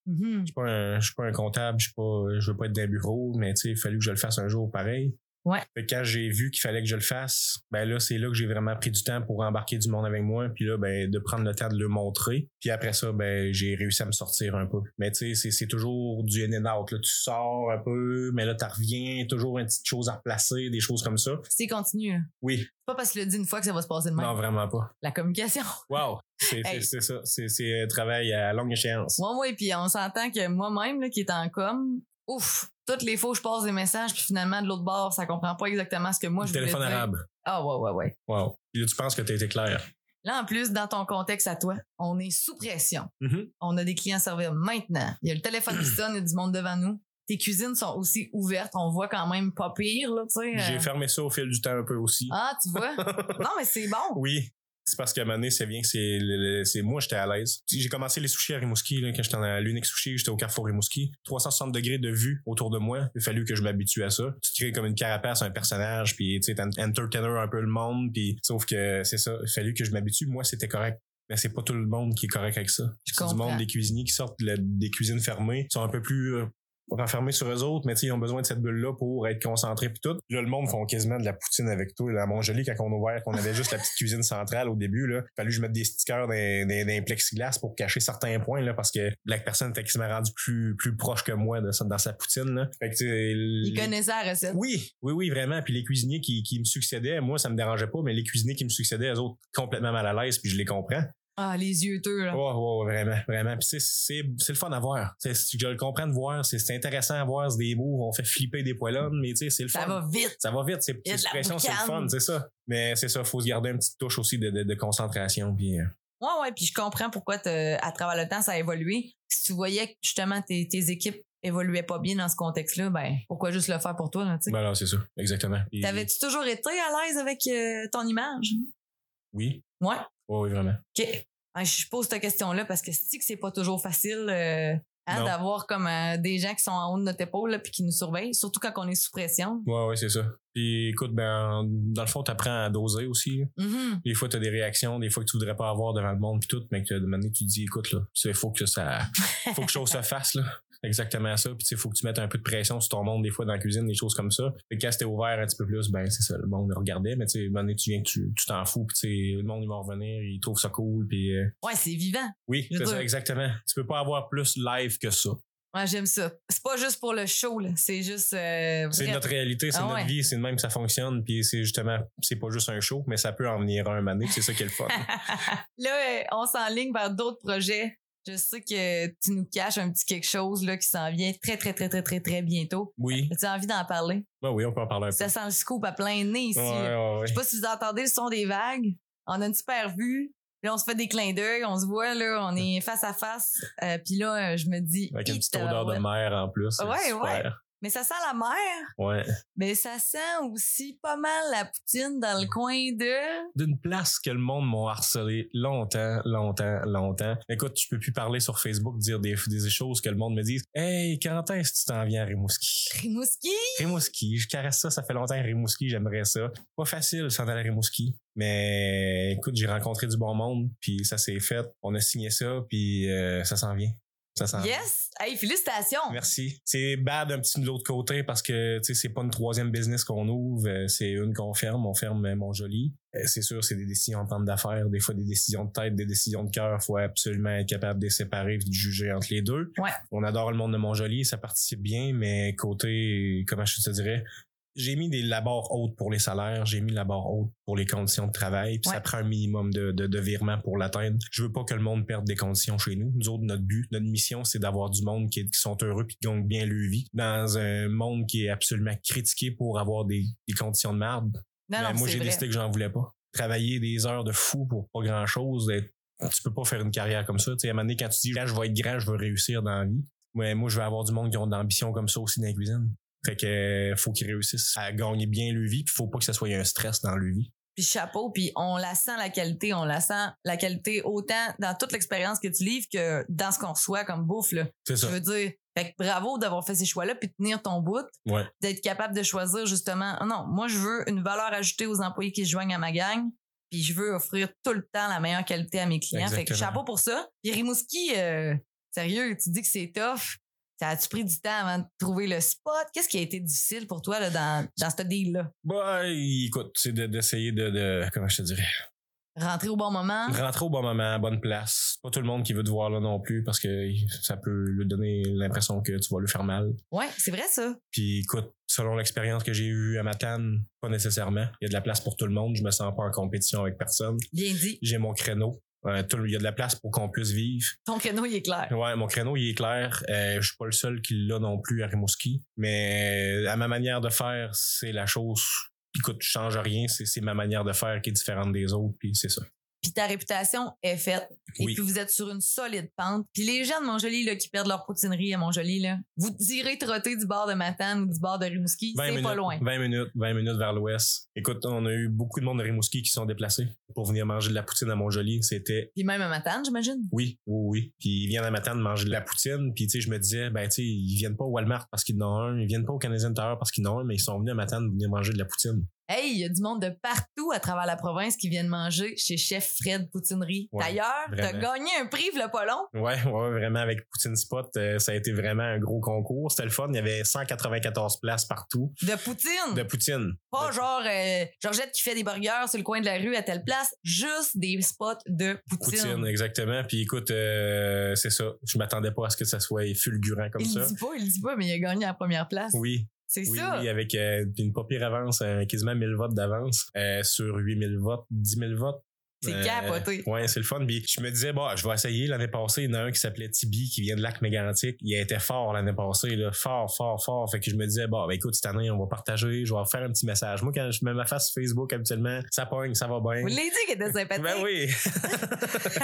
Mhm. Je suis pas un, je suis pas un comptable, je suis pas, je veux pas être dans un bureau, mais tu sais, il fallu que je le fasse un jour pareil. Ouais. Quand j'ai vu qu'il fallait que je le fasse, ben là, c'est là que j'ai vraiment pris du temps pour embarquer du monde avec moi, puis là, ben, de prendre le temps de le montrer. Puis après ça, ben, j'ai réussi à me sortir un peu. Mais tu sais, c'est, toujours du in and out, là. Tu sors un peu, mais là, tu reviens, toujours une petite chose à replacer, des choses comme ça. C'est continu, là. Oui. C'est pas parce que tu l'as dit une fois que ça va se passer de même. Non, vraiment pas. La communication. Wow. C'est, Hey. ça. C'est, un travail à longue échéance. Ouais, ouais, puis on s'entend que moi-même, qui est en com, ouf, toutes les fois où je passe des messages, puis finalement, de l'autre bord, ça comprend pas exactement ce que moi je voulais Téléphone dire. arabe. Ah, ouais, ouais, ouais. Wow. Puis là, tu penses que tu as été clair. Là, en plus, dans ton contexte à toi, on est sous pression. Mhm. On a des clients à servir maintenant. Il y a le téléphone qui sonne, il y a du monde devant nous. Tes cuisines sont aussi ouvertes. On voit quand même pas pire, là, tu sais. euh. J'ai fermé ça au fil du temps un peu aussi. Ah, tu vois? non, mais c'est bon. Oui. C'est parce qu'à un moment donné, c'est bien que c'est, moi, j'étais à l'aise. J'ai commencé les sushis à Rimouski, là, quand j'étais à l'unique sushi, j'étais au Carrefour Rimouski. 360 degrés de vue autour de moi. Il a fallu que je m'habitue à ça. Tu crées comme une carapace, un personnage, puis tu sais, entertainer un peu le monde, puis sauf que c'est ça. Il a fallu que je m'habitue. Moi, c'était correct. Mais c'est pas tout le monde qui est correct avec ça. C'est du monde des cuisiniers qui sortent de la- des cuisines fermées, sont un peu plus euh, renfermés sur eux autres, mais tu sais, ils ont besoin de cette bulle-là pour être concentrés puis tout. Là, le monde font quasiment de la poutine avec toi. Là, à Montjoli, quand on a ouvert, qu'on avait juste la petite cuisine centrale au début, là, fallu que je mette des stickers dans, dans les plexiglas pour cacher certains points, là, parce que la personne était quasiment rendue plus, plus proche que moi de, dans sa poutine, là. Fait que, tu sais, Il les- connaissait la recette. oui, oui, oui, vraiment. Puis les cuisiniers qui, qui me succédaient, moi, ça me dérangeait pas, mais les cuisiniers qui me succédaient, eux autres, complètement mal à l'aise, puis je les comprends. Ah, les yeux teux, là. Ouais, ouais, vraiment, vraiment. Puis c'est, le fun à voir. Je le comprends de voir. C'est, intéressant à voir. C'est des moves. On fait flipper des poêlons, mais tu sais, c'est le Ça fun. va vite. Ça va vite. C'est, de c'est le fun, c'est ça. Mais c'est ça, faut se garder une petite touche aussi de, de, de concentration. Puis, euh, Ouais, ouais, puis je comprends pourquoi à travers le temps, ça a évolué. Si tu voyais que justement tes, tes équipes évoluaient pas bien dans ce contexte-là, ben pourquoi juste le faire pour toi, là, tu sais? ben là, c'est ça, exactement. T'avais-tu toujours été à l'aise avec euh, ton image? Oui, Ouais. Oui, vraiment. OK. Je pose cette question-là parce que c'est que c'est pas toujours facile euh, hein, d'avoir comme euh, des gens qui sont en haut de notre épaule puis qui nous surveillent, surtout quand on est sous pression. Ouais, ouais, c'est ça. Puis écoute, ben, dans le fond, t'apprends à doser aussi. Mhm. Des fois, tu as des réactions, des fois que tu voudrais pas avoir devant le monde puis tout, mais que de manière tu te dis, écoute, là, il faut que ça, faut que chose se fasse, là. Exactement ça. Puis tu sais, faut que tu mettes un peu de pression sur ton monde, des fois, dans la cuisine, des choses comme ça. Et quand c'était ouvert un petit peu plus, ben, c'est ça, le monde le regardait, mais tu sais, tu viens que tu t'en fous, puis tu sais, le monde, il va revenir, il trouve ça cool, puis euh, Ouais, c'est vivant. oui, c'est ça, exactement. Tu peux pas avoir plus live que ça. Ouais, j'aime ça. C'est pas juste pour le show. C'est juste. euh, C'est notre réalité, c'est Ah notre ouais. vie, c'est de même que ça fonctionne, puis c'est justement, c'est pas juste un show, mais ça peut en venir un mané, c'est ça qui est le fun. là, on s'enligne vers d'autres projets. Je sais que tu nous caches un petit quelque chose là, qui s'en vient très, très, très, très, très, très bientôt. Oui, As-tu envie d'en parler? ben oui, on peut en parler un peu. Ça sent le scoop à plein nez ici. Ouais, ouais, ouais. Je sais pas si vous entendez le son des vagues. On a une super vue. Là, on se fait des clins d'œil. On se voit, là, on est face à face. Euh, Puis là, je me dis. Avec une petite odeur de mer en plus. Ouais, super. Mais ça sent la mer. Ouais. Mais ça sent aussi pas mal la poutine dans le coin de. D'une place que le monde m'a harcelé longtemps, longtemps, longtemps. Écoute, je peux plus parler sur Facebook, dire des, des choses que le monde me dit. Hey, quand est-ce que tu t'en viens à Rimouski? Rimouski? Rimouski, je caresse ça, ça fait longtemps Rimouski, j'aimerais ça. Pas facile s'en aller à Rimouski. Mais écoute, j'ai rencontré du bon monde, puis ça s'est fait. On a signé ça, puis euh, ça s'en vient. Ça. Yes! Hey, félicitations! Merci. C'est bad un petit de l'autre côté parce que tu sais c'est pas une troisième business qu'on ouvre, euh, c'est une qu'on ferme, on ferme euh, mon joli. Euh, C'est sûr, c'est des décisions en termes d'affaires, des fois des décisions de tête, des décisions de cœur, faut absolument être capable de les séparer et de juger entre les deux. Ouais. On adore le monde de Montjoli, ça participe bien, mais côté comment je te dirais, j'ai mis des la barre haute pour les salaires, j'ai mis la barre haute pour les conditions de travail, puis Ouais. ça prend un minimum de, de, de virements pour l'atteindre. Je veux pas que le monde perde des conditions chez nous. Nous autres, notre but, notre mission, c'est d'avoir du monde qui, qui sont heureux puis qui gagnent bien leur vie dans un monde qui est absolument critiqué pour avoir des, des conditions de merde. Non, Mais non, moi, j'ai décidé que j'en voulais pas. Travailler des heures de fou pour pas grand chose, tu peux pas faire une carrière comme ça. Tu sais, à un moment donné, quand tu dis, Là, je vais être grand, je veux réussir dans la vie. Ouais, moi, je veux avoir du monde qui ont de l'ambition comme ça aussi dans la cuisine. Fait que euh, faut qu'ils réussissent à gagner bien leur vie, puis faut pas que ça soit un stress dans leur vie. Puis chapeau, puis on la sent la qualité, on la sent la qualité autant dans toute l'expérience que tu livres que dans ce qu'on reçoit comme bouffe. Là. C'est Je ça. veux dire, fait que bravo d'avoir fait ces choix-là, puis de tenir ton bout, Ouais. d'être capable de choisir justement. Ah Non, moi je veux une valeur ajoutée aux employés qui se joignent à ma gang, puis je veux offrir tout le temps la meilleure qualité à mes clients. Fait que Exactement. chapeau pour ça. Puis Rimouski, euh, sérieux, tu dis que c'est tough. Ça a-tu pris du temps avant de trouver le spot? Qu'est-ce qui a été difficile pour toi là, dans, dans ce deal-là? Bah, écoute, c'est de- d'essayer de, de, comment je te dirais, Rentrer au bon moment? rentrer au bon moment, à bonne place. Pas tout le monde qui veut te voir là non plus parce que ça peut lui donner l'impression que tu vas lui faire mal. Ouais, c'est vrai ça. Puis écoute, selon l'expérience que j'ai eue à Matane, pas nécessairement. Il y a de la place pour tout le monde. Je me sens pas en compétition avec personne. Bien dit. J'ai mon créneau. Euh, tout- il y a de la place pour qu'on puisse vivre. Ton créneau, il est clair. Ouais, mon créneau, il est clair. Euh, je suis pas le seul qui l'a non plus à Rimouski. Mais à ma manière de faire, c'est la chose. Écoute, je change rien. C'est ma manière de faire qui est différente des autres. Puis c'est ça. Puis ta réputation est faite. Et puis vous êtes sur une solide pente. Puis les gens de Montjoli là, qui perdent leur poutinerie à Montjoli, là, vous direz trotter du bord de Matane ou du bord de Rimouski, 20 c'est pas loin. 20 minutes, 20 minutes vers l'ouest. Écoute, on a eu beaucoup de monde de Rimouski qui sont déplacés. Pour venir manger de la poutine à Montjoli. C'était Puis même à Matane, j'imagine? oui, oui, oui. Puis ils viennent à Matane manger de la poutine. Puis tu sais, je me disais, ben tu sais, ils viennent pas au Walmart parce qu'ils en ont un, ils viennent pas au Canadien Tower parce qu'ils en ont un, mais ils sont venus à Matane venir manger de la poutine. Hey, il y a du monde de partout à travers la province qui viennent manger chez Chef Fred Poutinerie. Ouais, D'ailleurs, t'as gagné un prix, le pas long. Ouais, ouais, vraiment avec Poutine Spot, euh, ça a été vraiment un gros concours. C'était le fun. Il y avait 194 places partout De Poutine? de poutine. Pas De- genre euh, Georgette qui fait des burgers sur le coin de la rue à telle place, juste des spots de poutine. Poutine, exactement. Puis écoute, euh, c'est ça. Je m'attendais pas à ce que ça soit fulgurant comme il ça. le dit pas, il le dit pas, mais il a gagné la première place. Oui, C'est oui, ça. oui, avec euh, une pas pire avance, euh, quasiment 1000 votes d'avance euh, sur 8000 votes, 10 000 votes. C'est Euh, capoté. Ouais, c'est le fun. Puis je me disais, bon, je vais essayer. L'année passée, il y en a un qui s'appelait Tibi, qui vient de Lac Mégantic. Il a été fort l'année passée, là, fort, fort, fort. Fait que je me disais, bon, ben écoute, cette année, on va partager, je vais faire un petit message. Moi, quand je mets ma face sur Facebook habituellement, ça pogne, ça va bien. Vous l'avez dit qu'il était sympathique. Ben oui.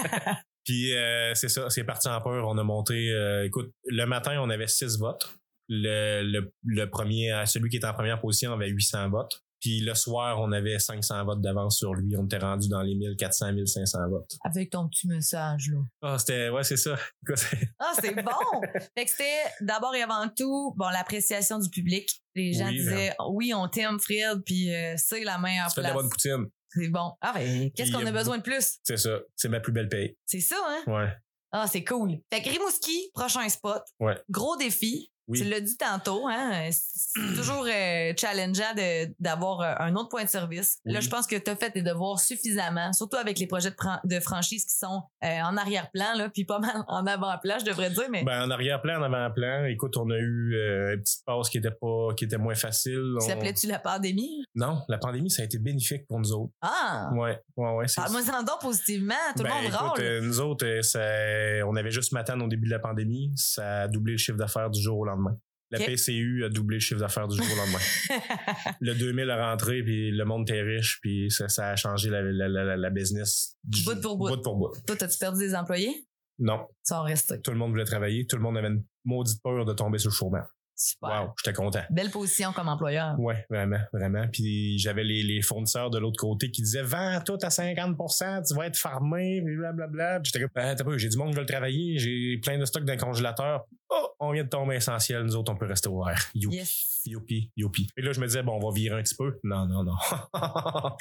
Puis euh, c'est ça, c'est parti en peur. On a monté. euh, écoute, le matin, on avait six votes. Le, le, le premier, celui qui était en première position avait 800 votes. Puis le soir, on avait 500 votes d'avance sur lui. On était rendu dans les 1400, 1500 votes. Avec ton petit message, là. Ah, c'était, ouais, c'est ça. Ah, c'est bon! fait que c'était d'abord et avant tout, bon, l'appréciation du public. Les gens Oui, disaient, oui, on t'aime, Fred, puis euh, c'est la meilleure tu fais de la bonne poutine. C'est bon. Ah, ben, qu'est-ce qu'on a a besoin de plus? C'est ça. C'est ma plus belle paye. C'est ça, hein? Ouais. Ah, c'est cool. Fait que Rimouski, prochain spot. Ouais. Gros défi. Oui. Tu l'as dit tantôt, hein? C'est toujours euh, challengeant de- d'avoir euh, un autre point de service. Là, je pense que tu as fait tes devoirs suffisamment, surtout avec les projets de, fran- de franchise qui sont euh, en arrière-plan, là, puis pas mal en avant-plan, je devrais dire, mais Ben, en arrière-plan, en avant-plan, écoute, on a eu euh, une petite passe qui était pas, qui était moins facile. On- s'appelait-tu la pandémie? Non, la pandémie, ça a été bénéfique pour nous autres. Ah! Ouais, ouais, ouais. Parle-moi en donc positivement, tout Ben, le monde écoute, râle. nous autres, ça- on avait juste Matane au début de la pandémie. Ça a doublé le chiffre d'affaires du jour au lendemain. La. PCU a doublé le chiffre d'affaires du jour au lendemain. le 2000 a rentré, puis le monde était riche, puis ça, ça a changé la, la, la, la business du Bout pour bout. bout pour bout. Toi, t'as-tu perdu des employés? Non, Ça en reste. tout le monde voulait travailler. Tout le monde avait une maudite peur de tomber sur le chômage. Super. Wow, j'étais content. Belle position comme employeur. Ouais, vraiment, vraiment. Puis j'avais les, les fournisseurs de l'autre côté qui disaient Vends tout à 50%, tu vas être farmé, blablabla. J'étais comme Ah, t'as pas, j'ai du monde qui veut le travailler, j'ai plein de stocks le congélateur. Oh, on vient de tomber essentiel, nous autres, on peut rester ouvert. Youpi, Yes. youpi, youpi. Et là, je me disais, bon, on va virer un petit peu. Non, non, non.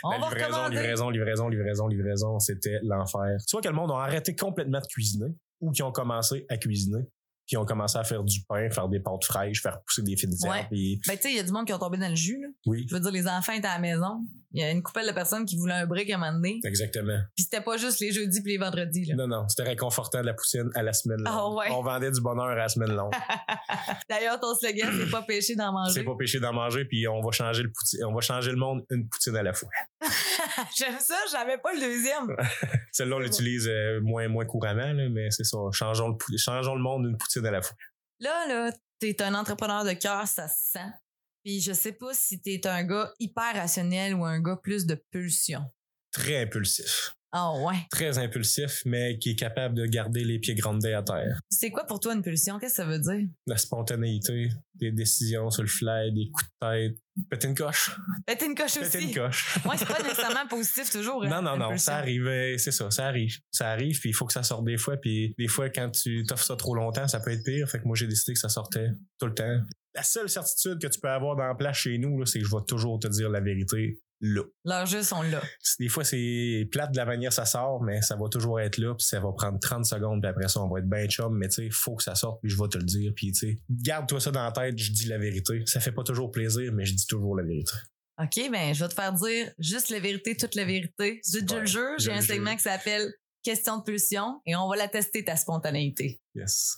On La va livraison, recommander. livraison, livraison, livraison, livraison, c'était l'enfer. Soit que le monde a arrêté complètement de cuisiner ou qui ont commencé à cuisiner, qui ont commencé à faire du pain, faire des pâtes fraîches, faire pousser des fines Ouais. herbes. puis- Ben, tu sais, il y a du monde qui ont tombé dans le jus, là. Oui, Je veux dire, les enfants étaient à la maison. Il y a une couple de personnes qui voulaient un break à un moment donné. exactement. Puis c'était pas juste les jeudis puis les vendredis, là. Non, non, c'était réconfortant de la poutine à la semaine longue. Ah ouais. On vendait du bonheur à la semaine longue. D'ailleurs, ton slogan, c'est pas péché d'en manger. C'est pas péché d'en manger, puis on va changer le poutine, on va changer le monde une poutine à la fois. J'aime ça, j'avais pas le deuxième. Celle-là, on l'utilise euh, moins, moins couramment, là, mais c'est ça. Changeons le, changeons le monde une poutine à la fois. Là, là, t'es un entrepreneur de cœur, ça se sent. Puis je sais pas si t'es un gars hyper rationnel ou un gars plus de pulsion. Très impulsif. Ah ouais. Très impulsif, mais qui est capable de garder les pieds grandés à terre. C'est quoi pour toi une pulsion? Qu'est-ce que ça veut dire? La spontanéité, des décisions sur le fly, des coups de tête. Péter une coche. Péter une coche Péter aussi. une coche. Ouais, c'est pas nécessairement positif toujours. hein, Non, non, non, pulsion. ça arrive, euh, c'est ça, ça arrive. Ça arrive, puis il faut que ça sorte des fois, puis des fois, quand tu t'offres ça trop longtemps, ça peut être pire. Fait que moi, j'ai décidé que ça sortait tout le temps. La seule certitude que tu peux avoir dans la place chez nous, c'est que je vais toujours te dire la vérité là. Leurs jeux sont là. Des fois, c'est plate de la manière ça sort, mais ça va toujours être là, puis ça va prendre 30 secondes, puis après ça, on va être ben chum, mais tu sais, faut que ça sorte, puis je vais te le dire, puis tu sais, garde-toi ça dans la tête, je dis la vérité. Ça fait pas toujours plaisir, mais je dis toujours la vérité. OK, ben, je vais te faire dire juste la vérité, toute la vérité. Je te le jure, j'ai un segment qui s'appelle Question de pulsion et on va la tester, ta spontanéité. Yes.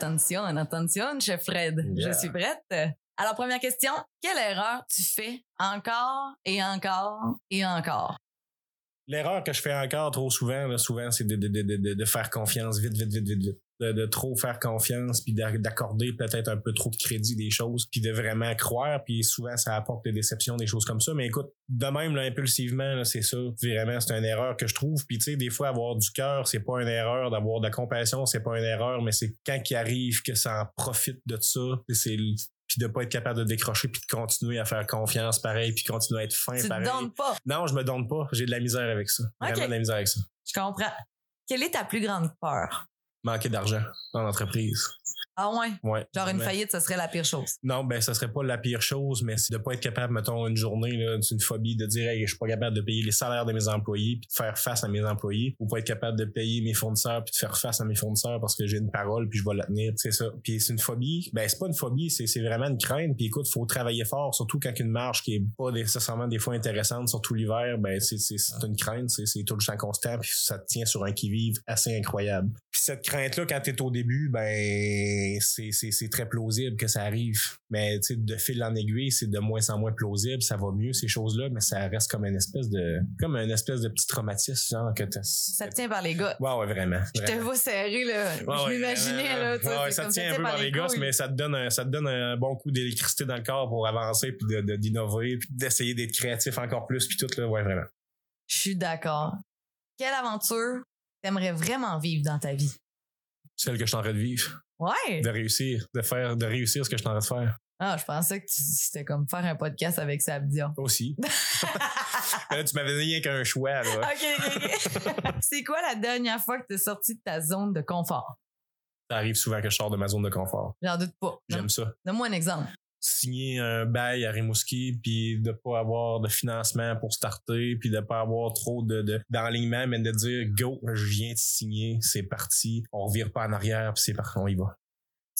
Attention, attention, chef Fred. Yeah. Je suis prête. Alors, première question. Quelle erreur tu fais encore et encore et encore? L'erreur que je fais encore trop souvent, là, souvent, c'est de, de, de, de, de faire confiance vite, vite, vite, vite, vite. De, de trop faire confiance, puis d'a- d'accorder peut-être un peu trop de crédit des choses, puis de vraiment croire, puis souvent ça apporte des déceptions, des choses comme ça. Mais écoute, de même, là, impulsivement, là, c'est ça. Vraiment, c'est une erreur que je trouve. Puis tu sais, des fois, avoir du cœur, c'est pas une erreur. D'avoir de la compassion, c'est pas une erreur, mais c'est quand il arrive que ça en profite de ça, c'est puis de pas être capable de décrocher puis de continuer à faire confiance pareil puis continuer à être fin Tu pareil. donnes pas. Non, je me donne pas. J'ai de la misère avec ça. Vraiment Ok. de la misère avec ça. Je comprends. Quelle est ta plus grande peur? Manquer d'argent dans l'entreprise. Ah ouais? Ouais. Genre une faillite, ce serait la pire chose. Non, ben ça serait pas la pire chose, mais c'est de pas être capable, mettons, une journée, là, c'est une phobie de dire hey, je suis pas capable de payer les salaires de mes employés puis de faire face à mes employés, ou pas être capable de payer mes fournisseurs puis de faire face à mes fournisseurs parce que j'ai une parole puis je vais la tenir, c'est ça. Puis c'est une phobie, ben c'est pas une phobie, c'est vraiment une crainte. Puis écoute, faut travailler fort, surtout quand une marge qui est pas nécessairement des fois intéressante, surtout l'hiver, ben c'est une crainte, c'est tout le temps constant puis ça te tient sur un qui vive assez incroyable. Puis cette crainte là quand t'es au début, ben c'est très plausible que ça arrive. Mais de fil en aiguille, c'est de moins en moins plausible, ça va mieux ces choses-là, mais ça reste comme une espèce de comme une espèce de petit traumatisme genre que. Ça te tient par les gars. Ouais, ouais, vraiment. Je te vois serré, là. Ouais, je ouais, m'imaginais, là. Ouais, ça te tient un peu par les gosses, mais ça te donne un, ça te donne un bon coup d'électricité dans le corps pour avancer puis de, de- d'innover puis d'essayer d'être créatif encore plus puis tout là, ouais, vraiment. Je suis d'accord. Quelle aventure t'aimerais vraiment vivre dans ta vie? Celle que je suis en train de vivre, Ouais. de réussir, de faire, de réussir ce que je suis en train de faire. Ah, je pensais que c'était comme faire un podcast avec Sabdia. Aussi. Mais là, tu m'avais donné rien qu'un choix, là. OK, OK, OK. C'est quoi la dernière fois que t'es sorti de ta zone de confort? Ça arrive souvent que je sors de ma zone de confort. J'en doute pas. J'aime ça. Donne-moi un exemple. Signer un bail à Rimouski puis de pas avoir de financement pour starter puis de pas avoir trop de de- d'enlignement mais de dire go je viens de signer c'est parti on revire pas en arrière puis c'est parti on y va.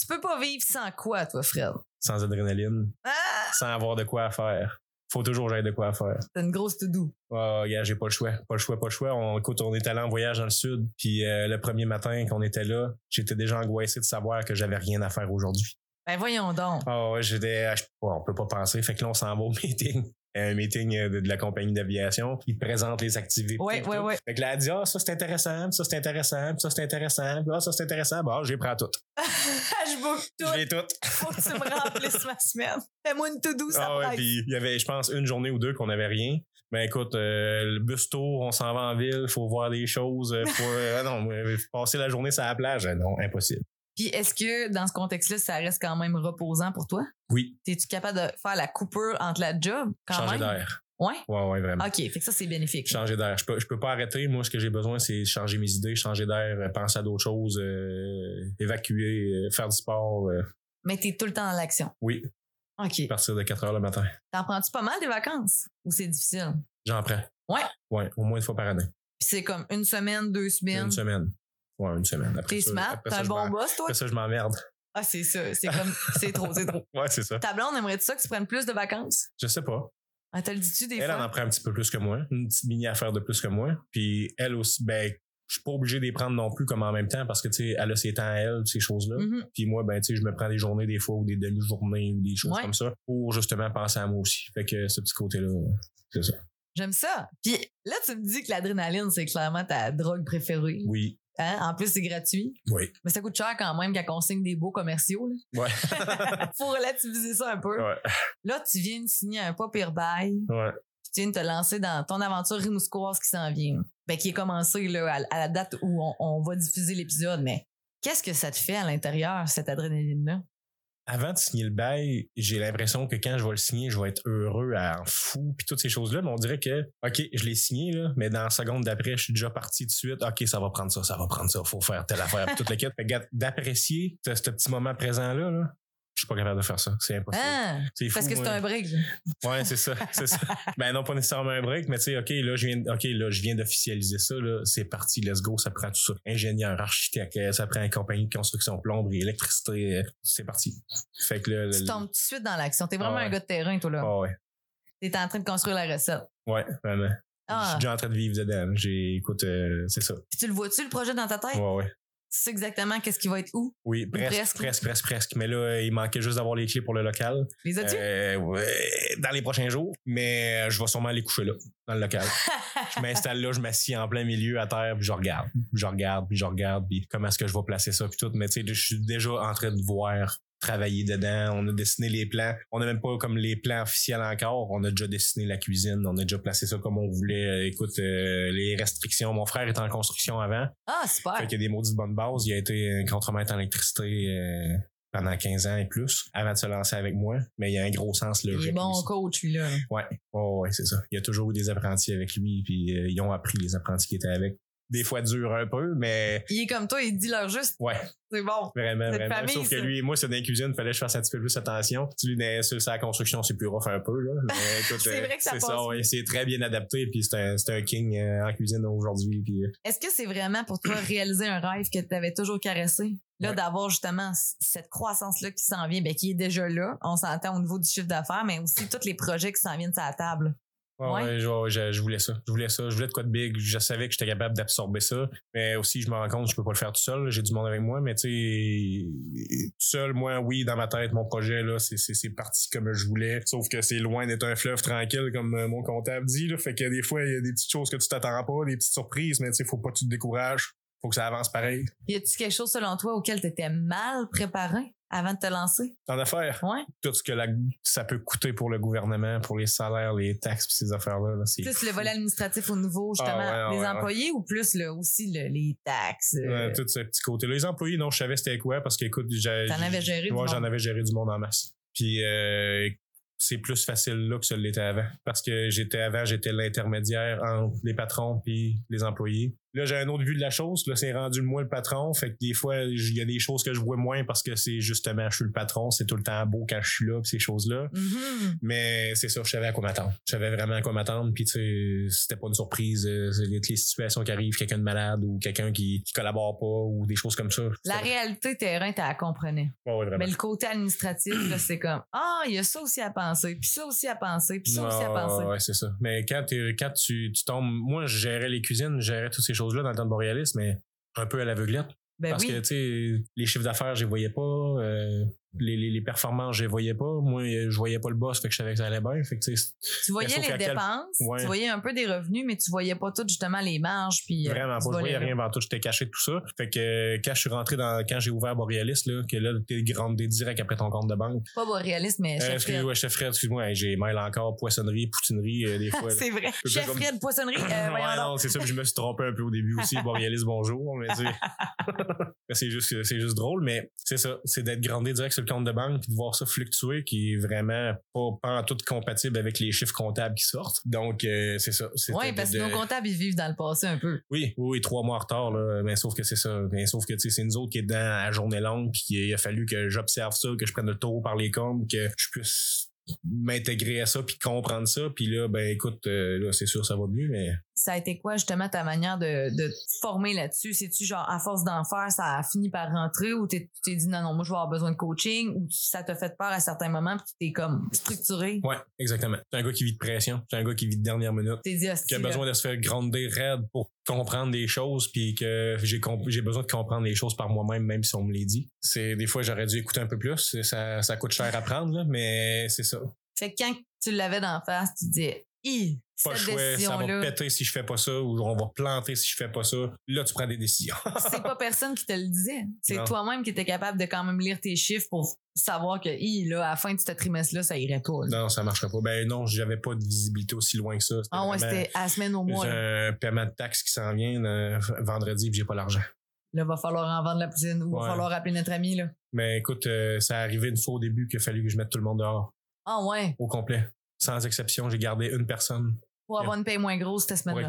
Tu peux pas vivre sans quoi, toi, Fred? sans adrénaline. Ah! sans avoir de quoi à faire. Faut toujours j'aie de quoi à faire. T'as une grosse to-do. oh, gars, j'ai pas le choix. Pas le choix pas le choix. On écoute on est allé en voyage dans le sud puis euh, le premier matin qu'on était là j'étais déjà angoissé de savoir que j'avais rien à faire aujourd'hui Ben voyons donc. Ah ouais, j'étais, je- ouais, on peut pas penser. Fait que là, on s'en va au meeting. Un meeting euh, de, de la compagnie d'aviation. Ils présentent les activités. Tout. ouais, ouais. Fait que là, elle dit, ah, ça c'est intéressant, ça c'est intéressant, ça c'est intéressant, puis ah, ça c'est intéressant. Bon, j'ai pris tout. je book tout. J'ai tout. Faut que tu me remplisses ma semaine. Fais-moi une to-do, ça Ah ouais, puis il y avait, je pense, une journée ou deux qu'on avait rien. Ben écoute, euh, le bus tour, on s'en va en ville, faut voir des choses, euh, faut, euh, non, euh, passer la journée sur la plage, euh, non, impossible. Puis est-ce que dans ce contexte-là, ça reste quand même reposant pour toi? Oui, T'es-tu capable de faire la coupure entre la job quand changer d'air. Ouais? Ouais, ouais, vraiment. OK, fait que ça, c'est bénéfique. changer d'air. Je peux, je peux pas arrêter. Moi, ce que j'ai besoin, c'est changer mes idées, changer d'air, euh, penser à d'autres choses, euh, évacuer, euh, faire du sport. euh, Mais t'es tout le temps dans l'action. oui, OK. à partir de 4 heures le matin. T'en prends-tu pas mal des vacances? Ou c'est difficile? J'en prends. Ouais. Ouais, au moins une fois par année. Puis c'est comme une semaine, deux semaines? Une semaine. Ouais, une semaine. Après T'es smart? T'es un bon boss, toi? Après ça, je m'emmerde. Ah, c'est ça. C'est comme, c'est trop, c'est trop. Ouais, c'est ça. Ta blonde, aimerait-tu ça que tu prennes plus de vacances? Je sais pas. Elle te le dis-tu des Elle, elle fois? en prend un petit peu plus que moi. Une petite mini affaire de plus que moi. Puis elle aussi, ben, je suis pas obligé de les prendre non plus comme en même temps parce que, tu sais, elle a ses temps à elle, ces choses-là. Mhm. Puis moi, ben, tu sais, je me prends des journées des fois ou des demi-journées ou des choses Ouais. comme ça pour justement penser à moi aussi. Fait que ce petit côté-là, c'est ça. J'aime ça. Puis là, tu me dis que l'adrénaline, c'est clairement ta drogue préférée. Oui. Hein? En plus, c'est gratuit. Oui. Mais ça coute cher quand même quand on signe des beaux commerciaux. là. Ouais. Faut relativiser ça un peu. ouais. Là, tu viens de signer un pas pire bail. Ouais. Puis tu viens de te lancer dans ton aventure rimousquoise qui s'en vient. Ben, qui est commencée là, à, à la date où on, on va diffuser l'épisode. Mais qu'est-ce que ça te fait à l'intérieur, cette adrénaline-là? Avant de signer le bail, j'ai l'impression que quand je vais le signer, je vais être heureux à en fou puis toutes ces choses-là. Mais on dirait que, OK, je l'ai signé, là, mais dans la seconde d'après, je suis déjà parti de suite. OK, ça va prendre ça, ça va prendre ça, faut faire telle affaire, toute la quête. Fait d'apprécier ce petit moment présent-là, là, suis pas capable de faire ça. C'est impossible. Ah! Fou, Parce que c'est un break. Ouais, c'est ça, c'est ça. Ben non, pas nécessairement un break, mais tu sais, ok, là je viens, ok, là je viens d'officialiser ça, là, c'est parti, let's go, ça prend tout ça. Ingénieur, architecte, ça prend une compagnie de construction, plomberie, électricité, c'est parti. Fait que là, Tu le- tombes tout de suite dans l'action. T'es vraiment Ah ouais. un gars de terrain, toi, là. Ah ouais, T'es en train de construire la recette. ouais, vraiment. Je Ah! suis déjà en train de vivre dedans. J'ai, écoute, euh, c'est ça. Puis tu le vois-tu, le projet dans ta tête? Ouais, ouais. Tu sais exactement qu'est-ce qui va être où? Oui, Ou presque, presque. presque, presque, presque. Mais là, il manquait juste d'avoir les clés pour le local. Les as-tu? Euh, ouais, dans les prochains jours. Mais euh, je vais sûrement aller coucher là, dans le local. je m'installe là, je m'assieds en plein milieu à terre, puis je regarde. Je regarde, puis je regarde, puis comment est-ce que je vais placer ça, puis tout. Mais tu sais, je suis déjà en train de voir travailler dedans. On a dessiné les plans. On n'a même pas comme les plans officiels encore. On a déjà dessiné la cuisine. On a déjà placé ça comme on voulait. Euh, Écoute, euh, les restrictions. Mon frère était en construction avant. ah, super. Fait qu'il y a des maudites bonnes bases. Il a été contremaître en électricité euh, pendant 15 ans et plus avant de se lancer avec moi. Mais il y a un gros sens Il logique. est bon coach, lui, là. Ouais, oh, ouais, c'est ça. Il y a toujours eu des apprentis avec lui, puis euh, ils ont appris les apprentis qui étaient avec. Des fois dur un peu, mais Il est comme toi, il dit leur juste. ouais, C'est bon. vraiment, Cette vraiment. famille, Sauf que lui et moi, c'est dans la cuisine, fallait que je fasse un petit peu plus attention. Tu lui, sur sa construction, c'est plus rough un peu, là. Mais écoute, C'est euh, vrai que ça c'est passe ça, ouais, c'est très bien adapté, puis c'est un, c'est un king euh, en cuisine aujourd'hui, puis euh, Est-ce que c'est vraiment pour toi réaliser un rêve que tu avais toujours caressé? Là, Ouais. d'avoir justement cette croissance-là qui s'en vient, ben, qui est déjà là. On s'entend au niveau du chiffre d'affaires, mais aussi tous les projets qui s'en viennent sur la table. Ouais, Ouais. ouais, je, je- voulais ça. Je voulais ça. Je voulais de quoi de big. Je savais que j'étais capable d'absorber ça. Mais aussi, je me rends compte que je peux pas le faire tout seul. J'ai du monde avec moi. Mais tu sais, tout seul, moi, oui, dans ma tête, mon projet, là, c'est, parti comme je voulais. Sauf que c'est loin d'être un fleuve tranquille, comme euh, mon comptable dit, là. Fait que des fois, il y a des petites choses que tu t'attends pas, des petites surprises, mais tu sais, faut pas que tu te décourages. Faut que ça avance pareil. Y a-tu quelque chose selon toi auquel tu étais mal préparé? Avant de te lancer? En affaires, Ouais. tout ce que la- ça peut coûter pour le gouvernement, pour les salaires, les taxes, pis ces affaires-là, là, Plus le volet administratif au niveau, justement, Ah ouais, des ouais, ouais. employés ou plus le, aussi le- les taxes? euh, tout ce petit côté-là. Les employés, non, je savais c'était quoi parce qu'écoute, j'ai. T'en avais géré Moi, j'en avais géré du monde en masse. Puis euh, c'est plus facile là que ça l'était avant. Parce que j'étais avant, j'étais l'intermédiaire entre les patrons puis les employés. Là, j'ai un autre vue de la chose. Là, c'est rendu moi le patron. Fait que des fois, il y a des choses que je vois moins parce que c'est justement, je suis le patron. C'est tout le temps beau quand je suis là, pis ces choses-là. mhm. Mais c'est ça, je savais à quoi m'attendre. Je savais vraiment à quoi m'attendre. Puis tu sais, c'était pas une surprise. euh, les, les situations qui arrivent, quelqu'un de malade ou quelqu'un qui, qui collabore pas ou des choses comme ça. La réalité terrain, tu la comprenais. Ouais, ouais, vraiment. Mais le côté administratif, là, c'est comme Ah, il y a ça aussi à penser, puis ça aussi à penser, puis ça aussi à penser. Ouais, c'est ça. Mais quand, quand tu, tu tombes, moi, je gérais les cuisines, je gérais toutes ces choses-là dans le temps de Borealis, mais un peu à l'aveuglette. Ben Parce oui. que, tu sais, les chiffres d'affaires, je les voyais pas. euh, les, les, les performances, je les voyais pas. Moi, je voyais pas le boss, fait que je savais que ça allait bien. Fait que, tu voyais les quel- dépenses, Ouais. tu voyais un peu des revenus, mais tu voyais pas tout justement les marges. Puis, euh, Vraiment pas. Je voyais rien avant tout. J'étais caché de tout ça. Fait que euh, quand je suis rentré dans, quand j'ai ouvert Borealis, là, que là, t'es grandé direct après ton compte de banque. Pas réaliste, mais Euh, chef Fred. ouais, chef Fred, excuse-moi, j'ai mail encore poissonnerie, poutinerie, euh, des fois. C'est vrai. Chef comme- Fred, poissonnerie. Ouais, non, c'est ça, je me suis trompé un peu au début aussi. Borealis, bonjour. Mais c'est juste, c'est juste drôle, mais c'est ça. C'est d'être grandé direct sur le compte de banque puis de voir ça fluctuer qui est vraiment pas, pas en tout compatible avec les chiffres comptables qui sortent. Donc, euh, c'est ça. Oui, parce que de- nos comptables, ils vivent dans le passé un peu. Oui, oui, oui, trois mois en retard, là. Mais sauf que c'est ça. Mais sauf que, c'est nous autres qui est dedans à journée longue puis qu'il a fallu que j'observe ça, que je prenne le taureau par les cornes, que je puisse m'intégrer à ça puis comprendre ça puis là ben écoute euh, là c'est sûr ça va mieux mais Ça a été quoi, justement, ta manière de, de te former là-dessus? C'est-tu genre, à force d'en faire, ça a fini par rentrer ou t'es- tu t'es dit, non, non, moi, je vais avoir besoin de coaching ou ça t'a fait peur à certains moments puis tu t'es comme structuré? Ouais, exactement. C'est un gars qui vit de pression. C'est un gars qui vit de dernière minute. T'es dit, Qui hostie, a besoin de se faire gronder raide pour comprendre des choses, puis que j'ai besoin de comprendre les choses par moi-même, même si on me les dit. C'est des fois j'aurais dû écouter un peu plus. Ça, ça coûte cher à prendre, là, mais c'est ça. Fait que quand tu l'avais d'en face, tu disais, hi, Pas cette choix, ça va péter si je fais pas ça, ou on va planter si je fais pas ça. Là, tu prends des décisions. c'est pas personne qui te le disait. C'est toi-même qui étais capable de quand même lire tes chiffres pour savoir que, hi, là, à la fin de ce trimestre-là, ça irait pas. là. non, ça marcherait pas. Ben non, j'avais pas de visibilité aussi loin que ça. Ah ouais, c'était à la semaine au mois. Un paiement de taxes qui s'en vient euh, vendredi, puis j'ai pas l'argent. Là, va falloir en vendre la poutine ou Ouais. va falloir appeler notre ami. Là. Mais écoute, euh, ça arrivé une fois au début qu'il a fallu que je mette tout le monde dehors, Ah ouais, au complet. Sans exception, j'ai gardé une personne pour avoir une paye moins grosse cette semaine-là.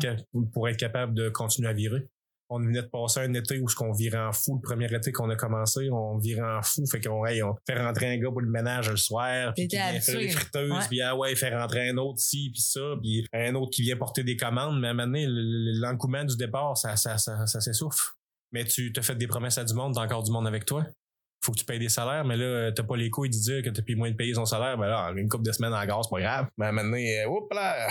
pour être capable de continuer à virer. On venait de passer un été où ce qu'on virait en fou. Le premier été qu'on a commencé, on virait en fou. Fait qu'on hey, on fait rentrer un gars pour le ménage le soir, puis qui vient faire les friteuses, ouais. puis ah ouais, faire rentrer un autre ci, puis ça, puis un autre qui vient porter des commandes. Mais à un moment donné, le- le- l'engouement du départ, ça, ça, ça, ça s'essouffle. Mais tu te fait des promesses à du monde, t'as encore du monde avec toi? Faut que tu payes des salaires, mais là, t'as pas les couilles de dire que t'as plus moins de payer son salaire. Ben là, une couple de semaines en gaz, c'est pas grave. Mais donné, euh, oups là,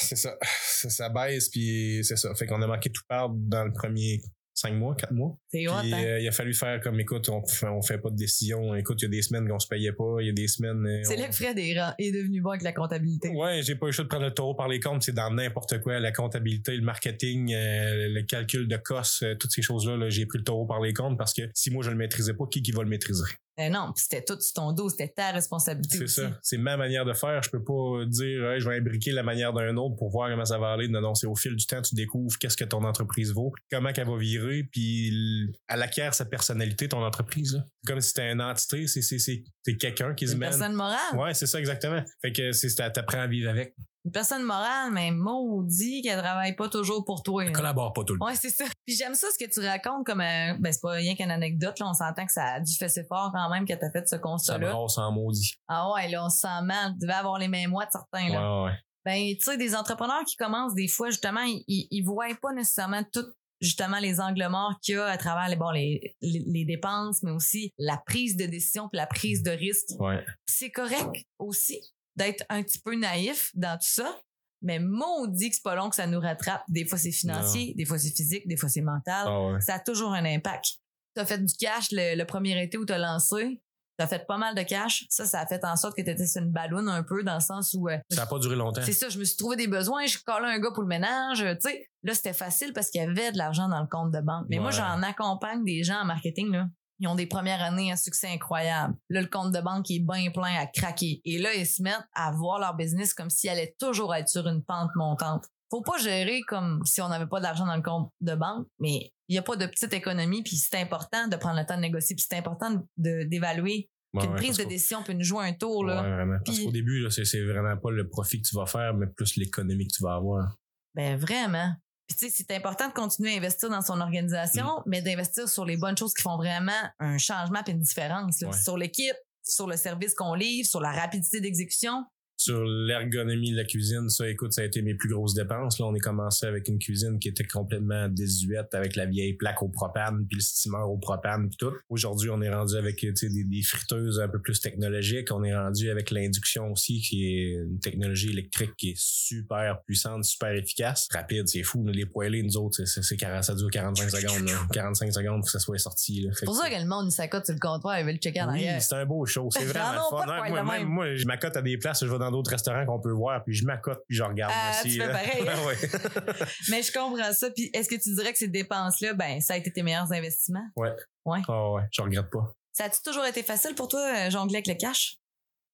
c'est ça. Ça, ça baisse, puis c'est ça. Fait qu'on a manqué tout part dans le premier cinq mois, quatre mois. Puis hein? euh, il a fallu faire comme écoute, on, on fait pas de décision. Écoute, il y a des semaines qu'on se payait pas, il y a des semaines. euh, C'est on- là que Fred est, devenu bon avec la comptabilité. Ouais, j'ai pas eu le choix de prendre le taureau par les comptes, c'est dans n'importe quoi, la comptabilité, le marketing, euh, le calcul de costs, euh, toutes ces choses-là, là, j'ai pris le taureau par les comptes parce que si moi je le maîtrisais pas, qui qui va le maîtriser? Euh, non, c'était tout sur ton dos, c'était ta responsabilité C'est ça. C'est ma manière de faire. Je peux pas dire, Hey, je vais imbriquer la manière d'un autre pour voir comment ça va aller. Non, non, c'est au fil du temps, tu découvres qu'est-ce que ton entreprise vaut, comment qu'elle va virer, puis elle acquiert sa personnalité, ton entreprise. là. Comme si c'était une entité, c'est, quelqu'un qui se Une mène. personne morale. Ouais, c'est ça, exactement. Fait que c'est- t'apprends à vivre avec. Une personne morale, mais maudit qu'elle travaille pas toujours pour toi. Elle là. collabore pas tout le temps. Ouais, c'est ça. Puis j'aime ça ce que tu racontes comme euh, ben c'est pas rien qu'une anecdote là, on s'entend que ça a dû fesser fort quand même que t'as fait ce Ça constat-là. brasse en maudit. Ah ouais, là on se sent mal, tu devais avoir les mêmes mois de certains là. Ouais, ouais. Ben tu sais des entrepreneurs qui commencent des fois justement ils, ils, ils voient pas nécessairement tout justement les angles morts qu'il y a à travers les bon les, les, les dépenses mais aussi la prise de décision puis la prise de risque. Ouais. c'est correct aussi d'être un petit peu naïf dans tout ça. Mais maudit que c'est pas long que ça nous rattrape. Des fois, c'est financier, des fois, c'est physique, des fois, c'est mental. Ah ouais. Ça a toujours un impact. T'as fait du cash le, le premier été où t'as lancé. T'as fait pas mal de cash. Ça, ça a fait en sorte que t'étais sur une balloune un peu dans le sens où... euh, Ça a pas duré longtemps. c'est ça, je me suis trouvé des besoins, je collais un gars pour le ménage, tu sais. Là, c'était facile parce qu'il y avait de l'argent dans le compte de banque. Mais moi, j'en accompagne des gens en marketing, là. Ils ont des premières années un succès incroyable. Là, le compte de banque est bien plein à craquer. Et là, ils se mettent à voir leur business comme s'ils allaient toujours être sur une pente montante. Faut pas gérer comme si on n'avait pas d'argent dans le compte de banque, mais il y a pas de petite économie, puis c'est important de prendre le temps de négocier, puis c'est important d'évaluer Ouais, ouais, prise de décision peut nous jouer un tour, là. Ouais, vraiment. Parce Puis- qu'au début, c'est vraiment pas le profit que tu vas faire, mais plus l'économie que tu vas avoir. Ben vraiment. Puis tu sais, c'est important de continuer à investir dans son organisation, Mm. mais d'investir sur les bonnes choses qui font vraiment un changement et une différence. là. Ouais. Sur l'équipe, sur le service qu'on livre, sur la rapidité d'exécution. Sur l'ergonomie de la cuisine, ça, écoute, ça a été mes plus grosses dépenses. Là, on est commencé avec une cuisine qui était complètement désuète avec la vieille plaque au propane, puis le steamer au propane, puis tout. Aujourd'hui, on est rendu avec des, des friteuses un peu plus technologiques. On est rendu avec l'induction aussi, qui est une technologie électrique qui est super puissante, super efficace. Rapide, c'est fou. Les poêlés, nous autres, c'est, c'est, 40 ça dure 45 secondes. là. 45 secondes pour que ça soit sorti. C'est pour ça que le monde, il s'accote sur le comptoir et veut le checker en oui, arrière. c'est un beau show. C'est vraiment fun. moi, même. moi, je m'accote à des places, je vais dans d'autres restaurants qu'on peut voir, puis je m'accote, puis je regarde Ah, aussi. tu fais pareil. Ouais, ouais. Mais je comprends ça. Puis est-ce que tu dirais que ces dépenses-là, ben, ça a été tes meilleurs investissements? Ah ouais, je regrette pas. Ça a-tu toujours été facile pour toi, euh, jongler avec le cash?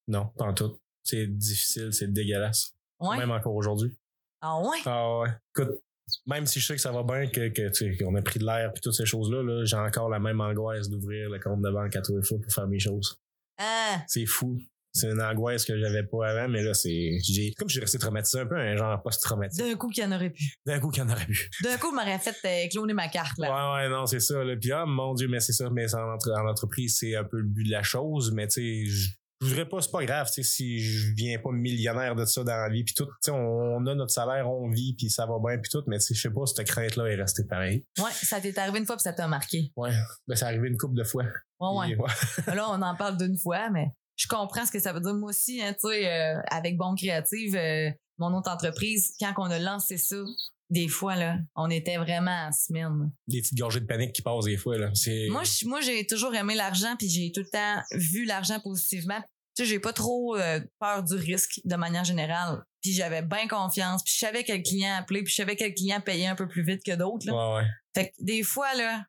Non, pas en tout. C'est difficile, c'est dégueulasse. Ouais? Même encore aujourd'hui. Ah ouais? Ah ouais. Écoute, même si je sais que ça va bien, que, que tu sais, qu'on a pris de l'air puis toutes ces choses-là, là, j'ai encore la même angoisse d'ouvrir le compte de banque à tous les fois pour faire mes choses. Ah! C'est fou. C'est une angoisse que j'avais pas avant, mais là, c'est. J'ai. Comme je suis resté traumatisé un peu, un genre post-traumatique. D'un coup qu'il y en aurait pu. D'un coup qu'il y en aurait pu. D'un coup, il m'aurait fait euh, cloner ma carte, là. Ouais, ouais, non, c'est ça. Là. Puis, ah, mon Dieu, mais c'est ça. Mais en, entre- en entreprise, c'est un peu le but de la chose. Mais, tu sais, je voudrais pas, c'est pas grave, tu sais, si je viens pas millionnaire de ça dans la vie. Puis tout, tu sais, on, on a notre salaire, on vit, puis ça va bien, puis tout. Mais, tu sais, je sais pas, cette crainte-là est restée pareille. Ouais, ça t'est arrivé une fois puis ça t'a marqué. Ouais. Ben, c'est arrivé une couple de fois. Ouais, ouais. Puis, Là, on en parle d'une fois, mais je comprends ce que ça veut dire. Moi aussi, hein, tu sais, euh, avec Bon Créative, euh, mon autre entreprise, quand on a lancé ça, des fois, là, on était vraiment en semaine. Des petites gorgées de panique qui passent des fois, là. Moi, je- moi, j'ai toujours aimé l'argent, puis j'ai tout le temps vu l'argent positivement. Tu sais, j'ai pas trop euh, peur du risque de manière générale. Puis j'avais bien confiance, puis je savais quel client appeler, puis je savais quel client payait un peu plus vite que d'autres. Ouais, ouais. Fait que des fois, là,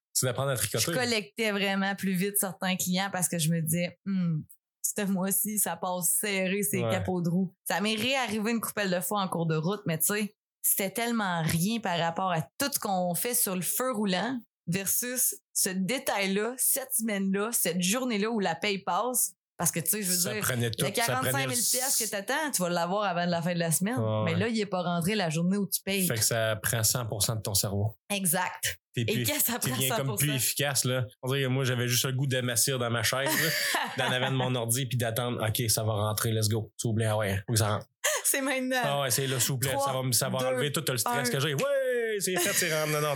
à je tricoter. collectais vraiment plus vite certains clients parce que je me disais, hum, ce mois-ci, ça passe serré, c'est Ouais. capot de roue. Ça m'est réarrivé une couple de fois en cours de route, mais tu sais, c'était tellement rien par rapport à tout ce qu'on fait sur le feu roulant versus ce détail-là, cette semaine-là, cette journée-là où la paye passe. Parce que tu sais, je veux ça dire, tout. le ça 45 prenait 000 le- piastres que t'attends, tu vas l'avoir avant la fin de la semaine. Mais ouais. là, il est pas rentré la journée où tu payes. Fait que ça prend 100% de ton cerveau. Exact. T'es Et qu'est-ce que ça tu prend deviens comme 100%? plus efficace là? On dirait que moi j'avais juste le goût d'amassir dans ma chaise, là, d'en avant de mon ordi puis d'attendre. Ok, ça va rentrer, let's go. S'il vous plaît, ah ouais, que ça rentre. C'est maintenant. Ah ouais, c'est là, s'il vous plaît, Trois, ça va, ça va enlever tout le stress que j'ai. Ouais, c'est fait, c'est rendu. Non, non,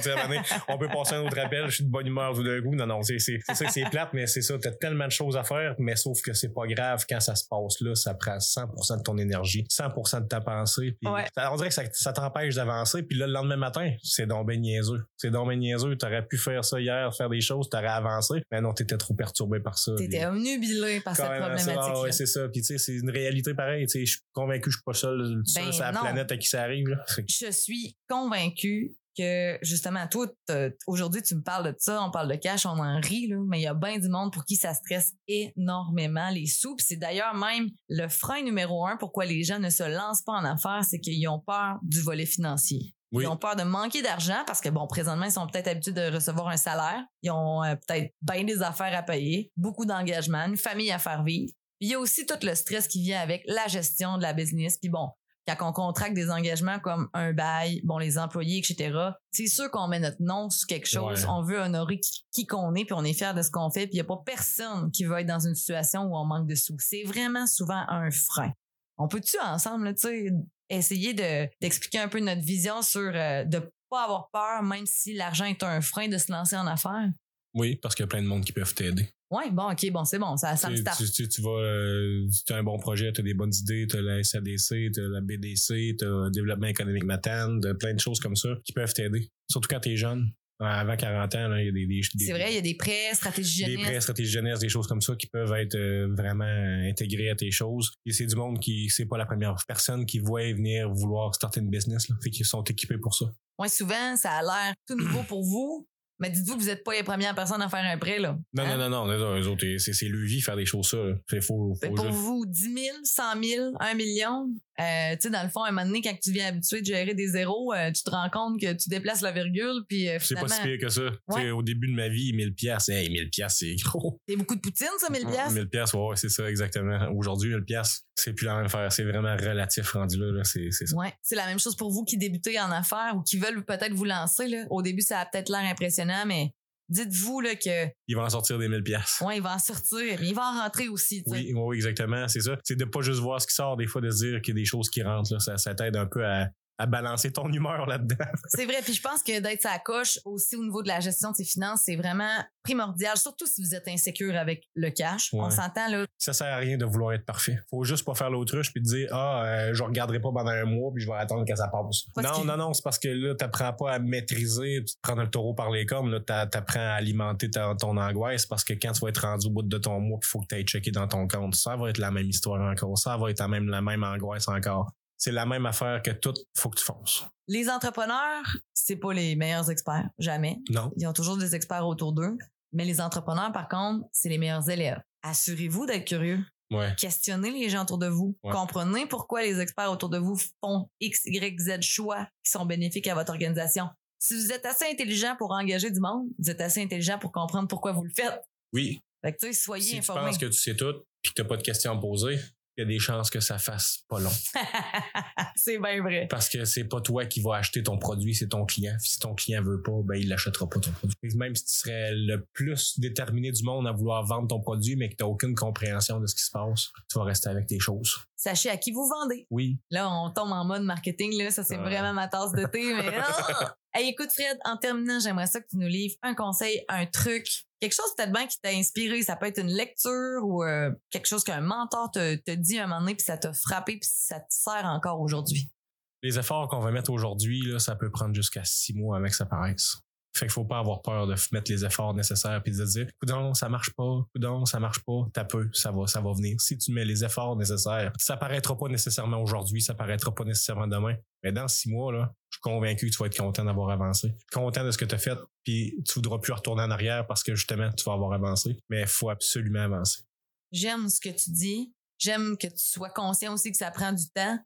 on peut passer un autre appel, je suis de bonne humeur tout d'un coup. Non, non, c'est ça, c'est plate, mais c'est ça. T'as tellement de choses à faire, mais sauf que c'est pas grave quand ça se passe là, ça prend 100% de ton énergie, 100% de ta pensée. Puis Ouais. ça- on dirait que ça, ça t'empêche d'avancer. Puis là, le lendemain matin, c'est donc ben niaiseux. C'est donc ben niaiseux. T'aurais pu faire ça hier, faire des choses, t'aurais avancé. Mais non, t'étais trop perturbé par ça. T'étais omnubilé par cette problématique. Ah ouais, c'est ça. Puis tu sais, c'est une réalité pareille. Tu sais, je suis convaincu que je suis pas seul, seul Ben sur la non. planète à qui ça arrive. Là. Je suis convaincue que justement, toi, aujourd'hui, tu me parles de ça, on parle de cash, on en rit, là, mais il y a bien du monde pour qui ça stresse énormément les sous. C'est d'ailleurs même le frein numéro un pourquoi les gens ne se lancent pas en affaires, c'est qu'ils ont peur du volet financier. Oui. Ils ont peur de manquer d'argent parce que, bon, présentement, ils sont peut-être habitués de recevoir un salaire. Ils ont euh, peut-être bien des affaires à payer, beaucoup d'engagement, une famille à faire vivre. Puis il y a aussi tout le stress qui vient avec la gestion de la business. Puis bon, quand on contracte des engagements comme un bail, bon, les employés, etc., c'est sûr qu'on met notre nom sur quelque chose. Ouais. On veut honorer qui, qui qu'on est, puis on est fier de ce qu'on fait. Puis il n'y a pas personne qui veut être dans une situation où on manque de sous. C'est vraiment souvent un frein. On peut-tu ensemble, tu sais, essayer de, d'expliquer un peu notre vision sur euh, de pas avoir peur, même si l'argent est un frein de se lancer en affaires? Oui, parce qu'il y a plein de monde qui peuvent t'aider. Ouais, bon, ok, bon, c'est bon, ça, ça me Tu, start. tu, tu, tu vas, euh, tu as un bon projet, tu as des bonnes idées, tu as la SADC, tu as la BDC, tu as Développement économique Matane, plein de choses comme ça qui peuvent t'aider. Surtout quand tu es jeune. Avant 40 ans, il y a des, des, des- C'est vrai, il y a des prêts, stratégies des jeunesse. prêts, stratégies jeunesse, des choses comme ça qui peuvent être euh, vraiment intégrées à tes choses. Et c'est du monde qui, c'est pas la première personne qui voit venir vouloir starter une business, là. Fait qu'ils sont équipés pour ça. Ouais, souvent, ça a l'air tout nouveau pour vous, mais dites-vous que vous n'êtes pas les premières personnes à faire un prêt, là. Non, Hein? non, non, non, non, eux autres, c'est, c'est le vie faire des choses ça. Fait faut pour juste- vous, 10 000, 100 000, 1 million, euh, tu sais, dans le fond, à un moment donné, quand tu viens habitué de gérer des zéros, euh, tu te rends compte que tu déplaces la virgule, puis euh, C'est pas finalement, si pire que ça. Au début de ma vie, 1000 pièces, hey, 1000 pièces, c'est gros. c'est beaucoup de poutine, ça, 1000 piastres? 1000 pièces, ouais, c'est ça exactement. Aujourd'hui, 1000 pièces, c'est plus la même affaire, c'est vraiment relatif rendu là, là. c'est c'est ça. Ouais, c'est la même chose pour vous qui débutez en affaires ou qui veulent peut-être vous lancer. Là. Au début, ça a peut-être l'air impressionnant, mais dites-vous là, que Il va en sortir des 1000 pièces. ouais, il va en sortir, mais il va en rentrer aussi. Oui, oui, exactement, c'est ça. C'est de pas juste voir ce qui sort, des fois de se dire qu'il y a des choses qui rentrent là, ça, ça t'aide un peu à, à balancer ton humeur là-dedans. C'est vrai, puis je pense que d'être sa coche aussi au niveau de la gestion de ses finances, c'est vraiment primordial, surtout si vous êtes insécure avec le cash. On s'entend là. Ça sert à rien de vouloir être parfait. Faut juste pas faire l'autruche puis te dire ah euh, je regarderai pas pendant un mois puis je vais attendre que ça passe. Parce non que- non non c'est parce que là t'apprends pas à maîtriser, tu te prends le taureau par les cornes là t'a- t'apprends à alimenter ta- ton angoisse parce que quand tu vas être rendu au bout de ton mois il faut que tu ailles checker dans ton compte ça va être la même histoire encore ça va être la même la même angoisse encore. C'est la même affaire que tout faut que tu fonces. Les entrepreneurs, c'est pas les meilleurs experts, jamais. Non. Ils ont toujours des experts autour d'eux. Mais les entrepreneurs, par contre, c'est les meilleurs élèves. Assurez-vous d'être curieux. Ouais. Questionnez les gens autour de vous. Ouais. Comprenez pourquoi les experts autour de vous font X, Y, Z choix qui sont bénéfiques à votre organisation. Si vous êtes assez intelligent pour engager du monde, vous êtes assez intelligent pour comprendre pourquoi vous le faites. Oui. Fait que, tu sais, soyez Si tu informés. penses que tu sais tout puis que t'as pas de questions à poser, il y a des chances que ça fasse pas long. c'est bien vrai. Parce que c'est pas toi qui vas acheter ton produit, c'est ton client. Si ton client veut pas, ben il l'achètera pas ton produit. Même si tu serais le plus déterminé du monde à vouloir vendre ton produit, mais que t'as aucune compréhension de ce qui se passe, tu vas rester avec tes choses. Sachez à qui vous vendez. Oui. Là, on tombe en mode marketing, là. Ça, c'est vraiment ma tasse de thé, mais! Hey, écoute, Fred, en terminant, j'aimerais ça que tu nous livres un conseil, un truc, quelque chose peut-être bien qui t'a inspiré. Ça peut être une lecture ou euh, quelque chose qu'un mentor te, te dit un moment donné, puis ça t'a frappé, puis ça te sert encore aujourd'hui? Les efforts qu'on va mettre aujourd'hui, ça peut prendre jusqu'à six mois avec ça paraisse. Fait qu'il faut pas avoir peur de mettre les efforts nécessaires puis de se dire, coudon, ça marche pas, coudon, ça marche pas, t'as peu, ça va, ça va venir. Si tu mets les efforts nécessaires, ça paraîtra pas nécessairement aujourd'hui, ça paraîtra pas nécessairement demain. Mais dans six mois, là, je suis convaincu que tu vas être content d'avoir avancé. Content de ce que tu as fait, puis tu voudras plus retourner en arrière parce que justement, tu vas avoir avancé. Mais il faut absolument avancer. J'aime ce que tu dis. J'aime que tu sois conscient aussi que ça prend du temps.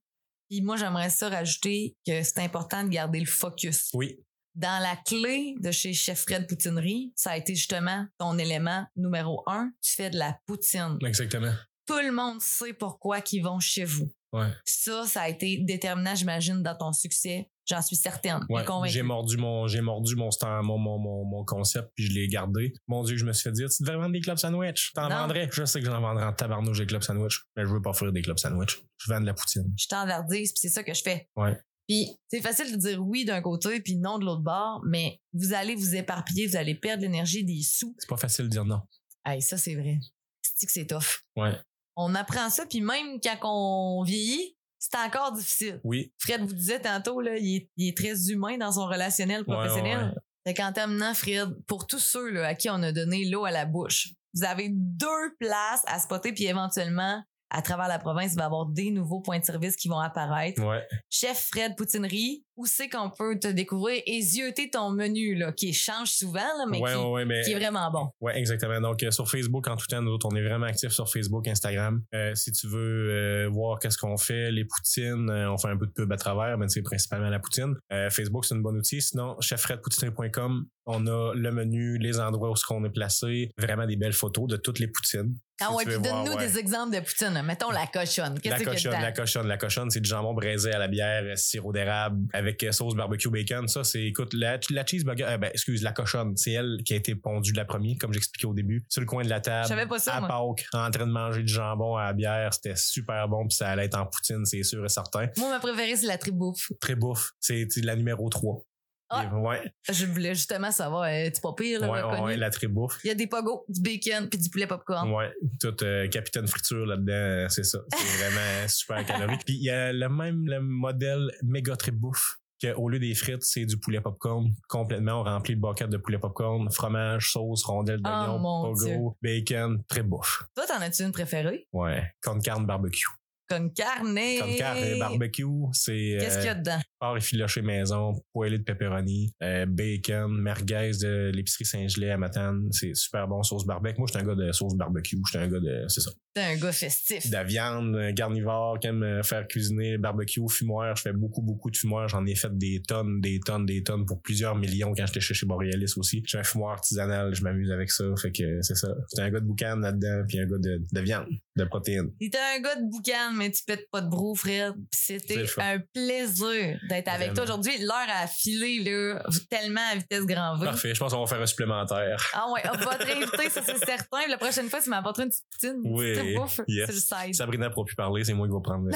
Puis moi, j'aimerais ça rajouter que c'est important de garder le focus. Oui, Dans la clé de chez Chef Fred Poutinerie, ça a été justement ton élément numéro un. Tu fais de la poutine. exactement. Tout le monde sait pourquoi qu'ils vont chez vous. Ouais. Ça, ça a été déterminant, j'imagine, dans ton succès. J'en suis certaine. Ouais, j'ai mordu mon j'ai mordu mon, stand- mon, mon, mon, mon concept puis je l'ai gardé. Mon dieu, je me suis fait dire tu devrais vendre des clubs sandwich. T'en vendrais. Je sais que j'en vendrais en tabarnouche des clubs sandwich, mais je veux pas offrir des clubs sandwich. Je vends de la poutine. Je t'enverdise, puis c'est ça que je fais. Ouais. Puis c'est facile de dire oui d'un côté puis non de l'autre bord, mais vous allez vous éparpiller, vous allez perdre l'énergie, des sous. C'est pas facile de dire non. Hey, ça c'est vrai. C'est que c'est tough. Ouais. On apprend ça puis même quand on vieillit, c'est encore difficile. Oui. Fred vous disait tantôt là, il est, il est très humain dans son relationnel professionnel. Ouais, ouais, ouais. Fait qu'en terminant, Fred, pour tous ceux là, à qui on a donné l'eau à la bouche, vous avez deux places à spotter, puis éventuellement, à travers la province, il va y avoir des nouveaux points de service qui vont apparaître. Ouais. Chef Fred Poutinerie, où c'est qu'on peut te découvrir et zioter ton menu, là, qui change souvent, là, mais, ouais, qui, ouais, ouais, mais. qui est vraiment bon. Ouais, exactement. Donc, euh, sur Facebook, en tout temps, nous autres, on est vraiment actifs sur Facebook, Instagram. Euh, si tu veux euh, voir qu'est-ce qu'on fait, les poutines, on fait un peu de pub à travers, mais c'est principalement la poutine. Facebook, c'est une bonne outil. Sinon, cheffredpoutinerie.com, on a le menu, les endroits où ce qu'on est placé, vraiment des belles photos de toutes les poutines. Ah Si ouais, puis donne-nous ouais. des exemples de poutine. Mettons la cochonne. La cochonne, la cochonne, la cochonne, c'est du jambon braisé à la bière, sirop d'érable avec euh, sauce barbecue bacon. Ça, c'est, écoute, la, la cheeseburger, euh, ben, excuse, la cochonne, c'est elle qui a été pondue la première, comme j'expliquais au début, sur le coin de la table. Je savais pas ça, À. Pâques, en train de manger du jambon à la bière. C'était super bon, puis ça allait être en poutine, c'est sûr et certain. Moi, ma préférée, c'est la tribouffe. Très bouffe. C'est c'est la numéro 3. Ah. Ouais, Je voulais justement savoir, euh, tu pas pire, là, ouais, reconnu? ouais, la très bouffe. Il y a des pogos, du bacon, puis du poulet popcorn. Ouais, tout euh, capitaine friture là-dedans, euh, c'est ça. C'est vraiment super calorique. Puis il y a le même le modèle méga trip bouffe qu'au lieu des frites, c'est du poulet popcorn complètement rempli de bucket de poulet popcorn, fromage, sauce, rondelles d'oignon, Oh, Dieu. pogo, bacon, très bouffe. Toi, t'en as-tu une préférée? Ouais, con carne barbecue. Con carne. Con carne barbecue, c'est Qu'est-ce euh, qu'il y a dedans? porc effiloché maison, poêlé de pepperoni, euh, bacon, merguez de l'épicerie Saint-Gelais à Matane, c'est super bon sauce barbecue. Moi, je suis un gars de sauce barbecue, je suis un gars de c'est ça. T'es un gars festif. de la viande, euh, carnivore, qui aime euh, faire cuisiner, barbecue, fumoir. Je fais beaucoup, beaucoup de fumoir. J'en ai fait des tonnes, des tonnes, des tonnes pour plusieurs millions quand j'étais chez, Borealis aussi. J'ai un fumoir artisanal, je m'amuse avec ça. Fait que euh, c'est ça. C'est un gars de boucan là-dedans, puis un gars de, de viande, de protéines. T'es un gars de boucan, mais tu pètes pas de brou, Fred. C'était le un plaisir d'être avec toi aujourd'hui. L'heure a filé, là, tellement à vitesse grand V. Parfait, je pense qu'on va faire un supplémentaire. Ah ouais, on va te réinviter, ça c'est certain. La prochaine fois, tu m'apporteras une petite poutine, Oui, petite bouffe yes. sur le side. Sabrina pourra plus parler, c'est moi qui vais prendre. le-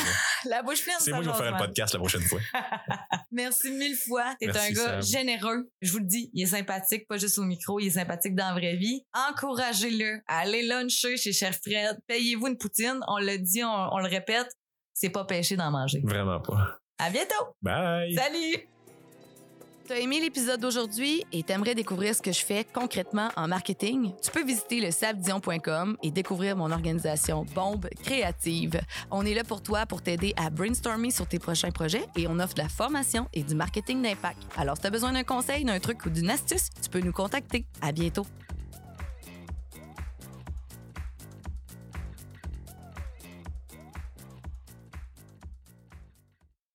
La bouche pleine, c'est moi qui vais faire un mal. podcast la prochaine fois. Merci mille fois. T'es un gars Sam. généreux. Je vous le dis, il est sympathique, pas juste au micro, il est sympathique dans la vraie vie. Encouragez-le à aller luncher chez Chef Fred. Payez-vous une poutine. On le dit, on, on le répète, c'est pas péché d'en manger. Vraiment pas. À bientôt! Bye! Salut! T'as aimé l'épisode d'aujourd'hui et t'aimerais découvrir ce que je fais concrètement en marketing? Tu peux visiter le sabdion.com et découvrir mon organisation Bombe Créative. On est là pour toi pour t'aider à brainstormer sur tes prochains projets et on offre de la formation et du marketing d'impact. Alors, si t'as besoin d'un conseil, d'un truc ou d'une astuce, tu peux nous contacter. À bientôt!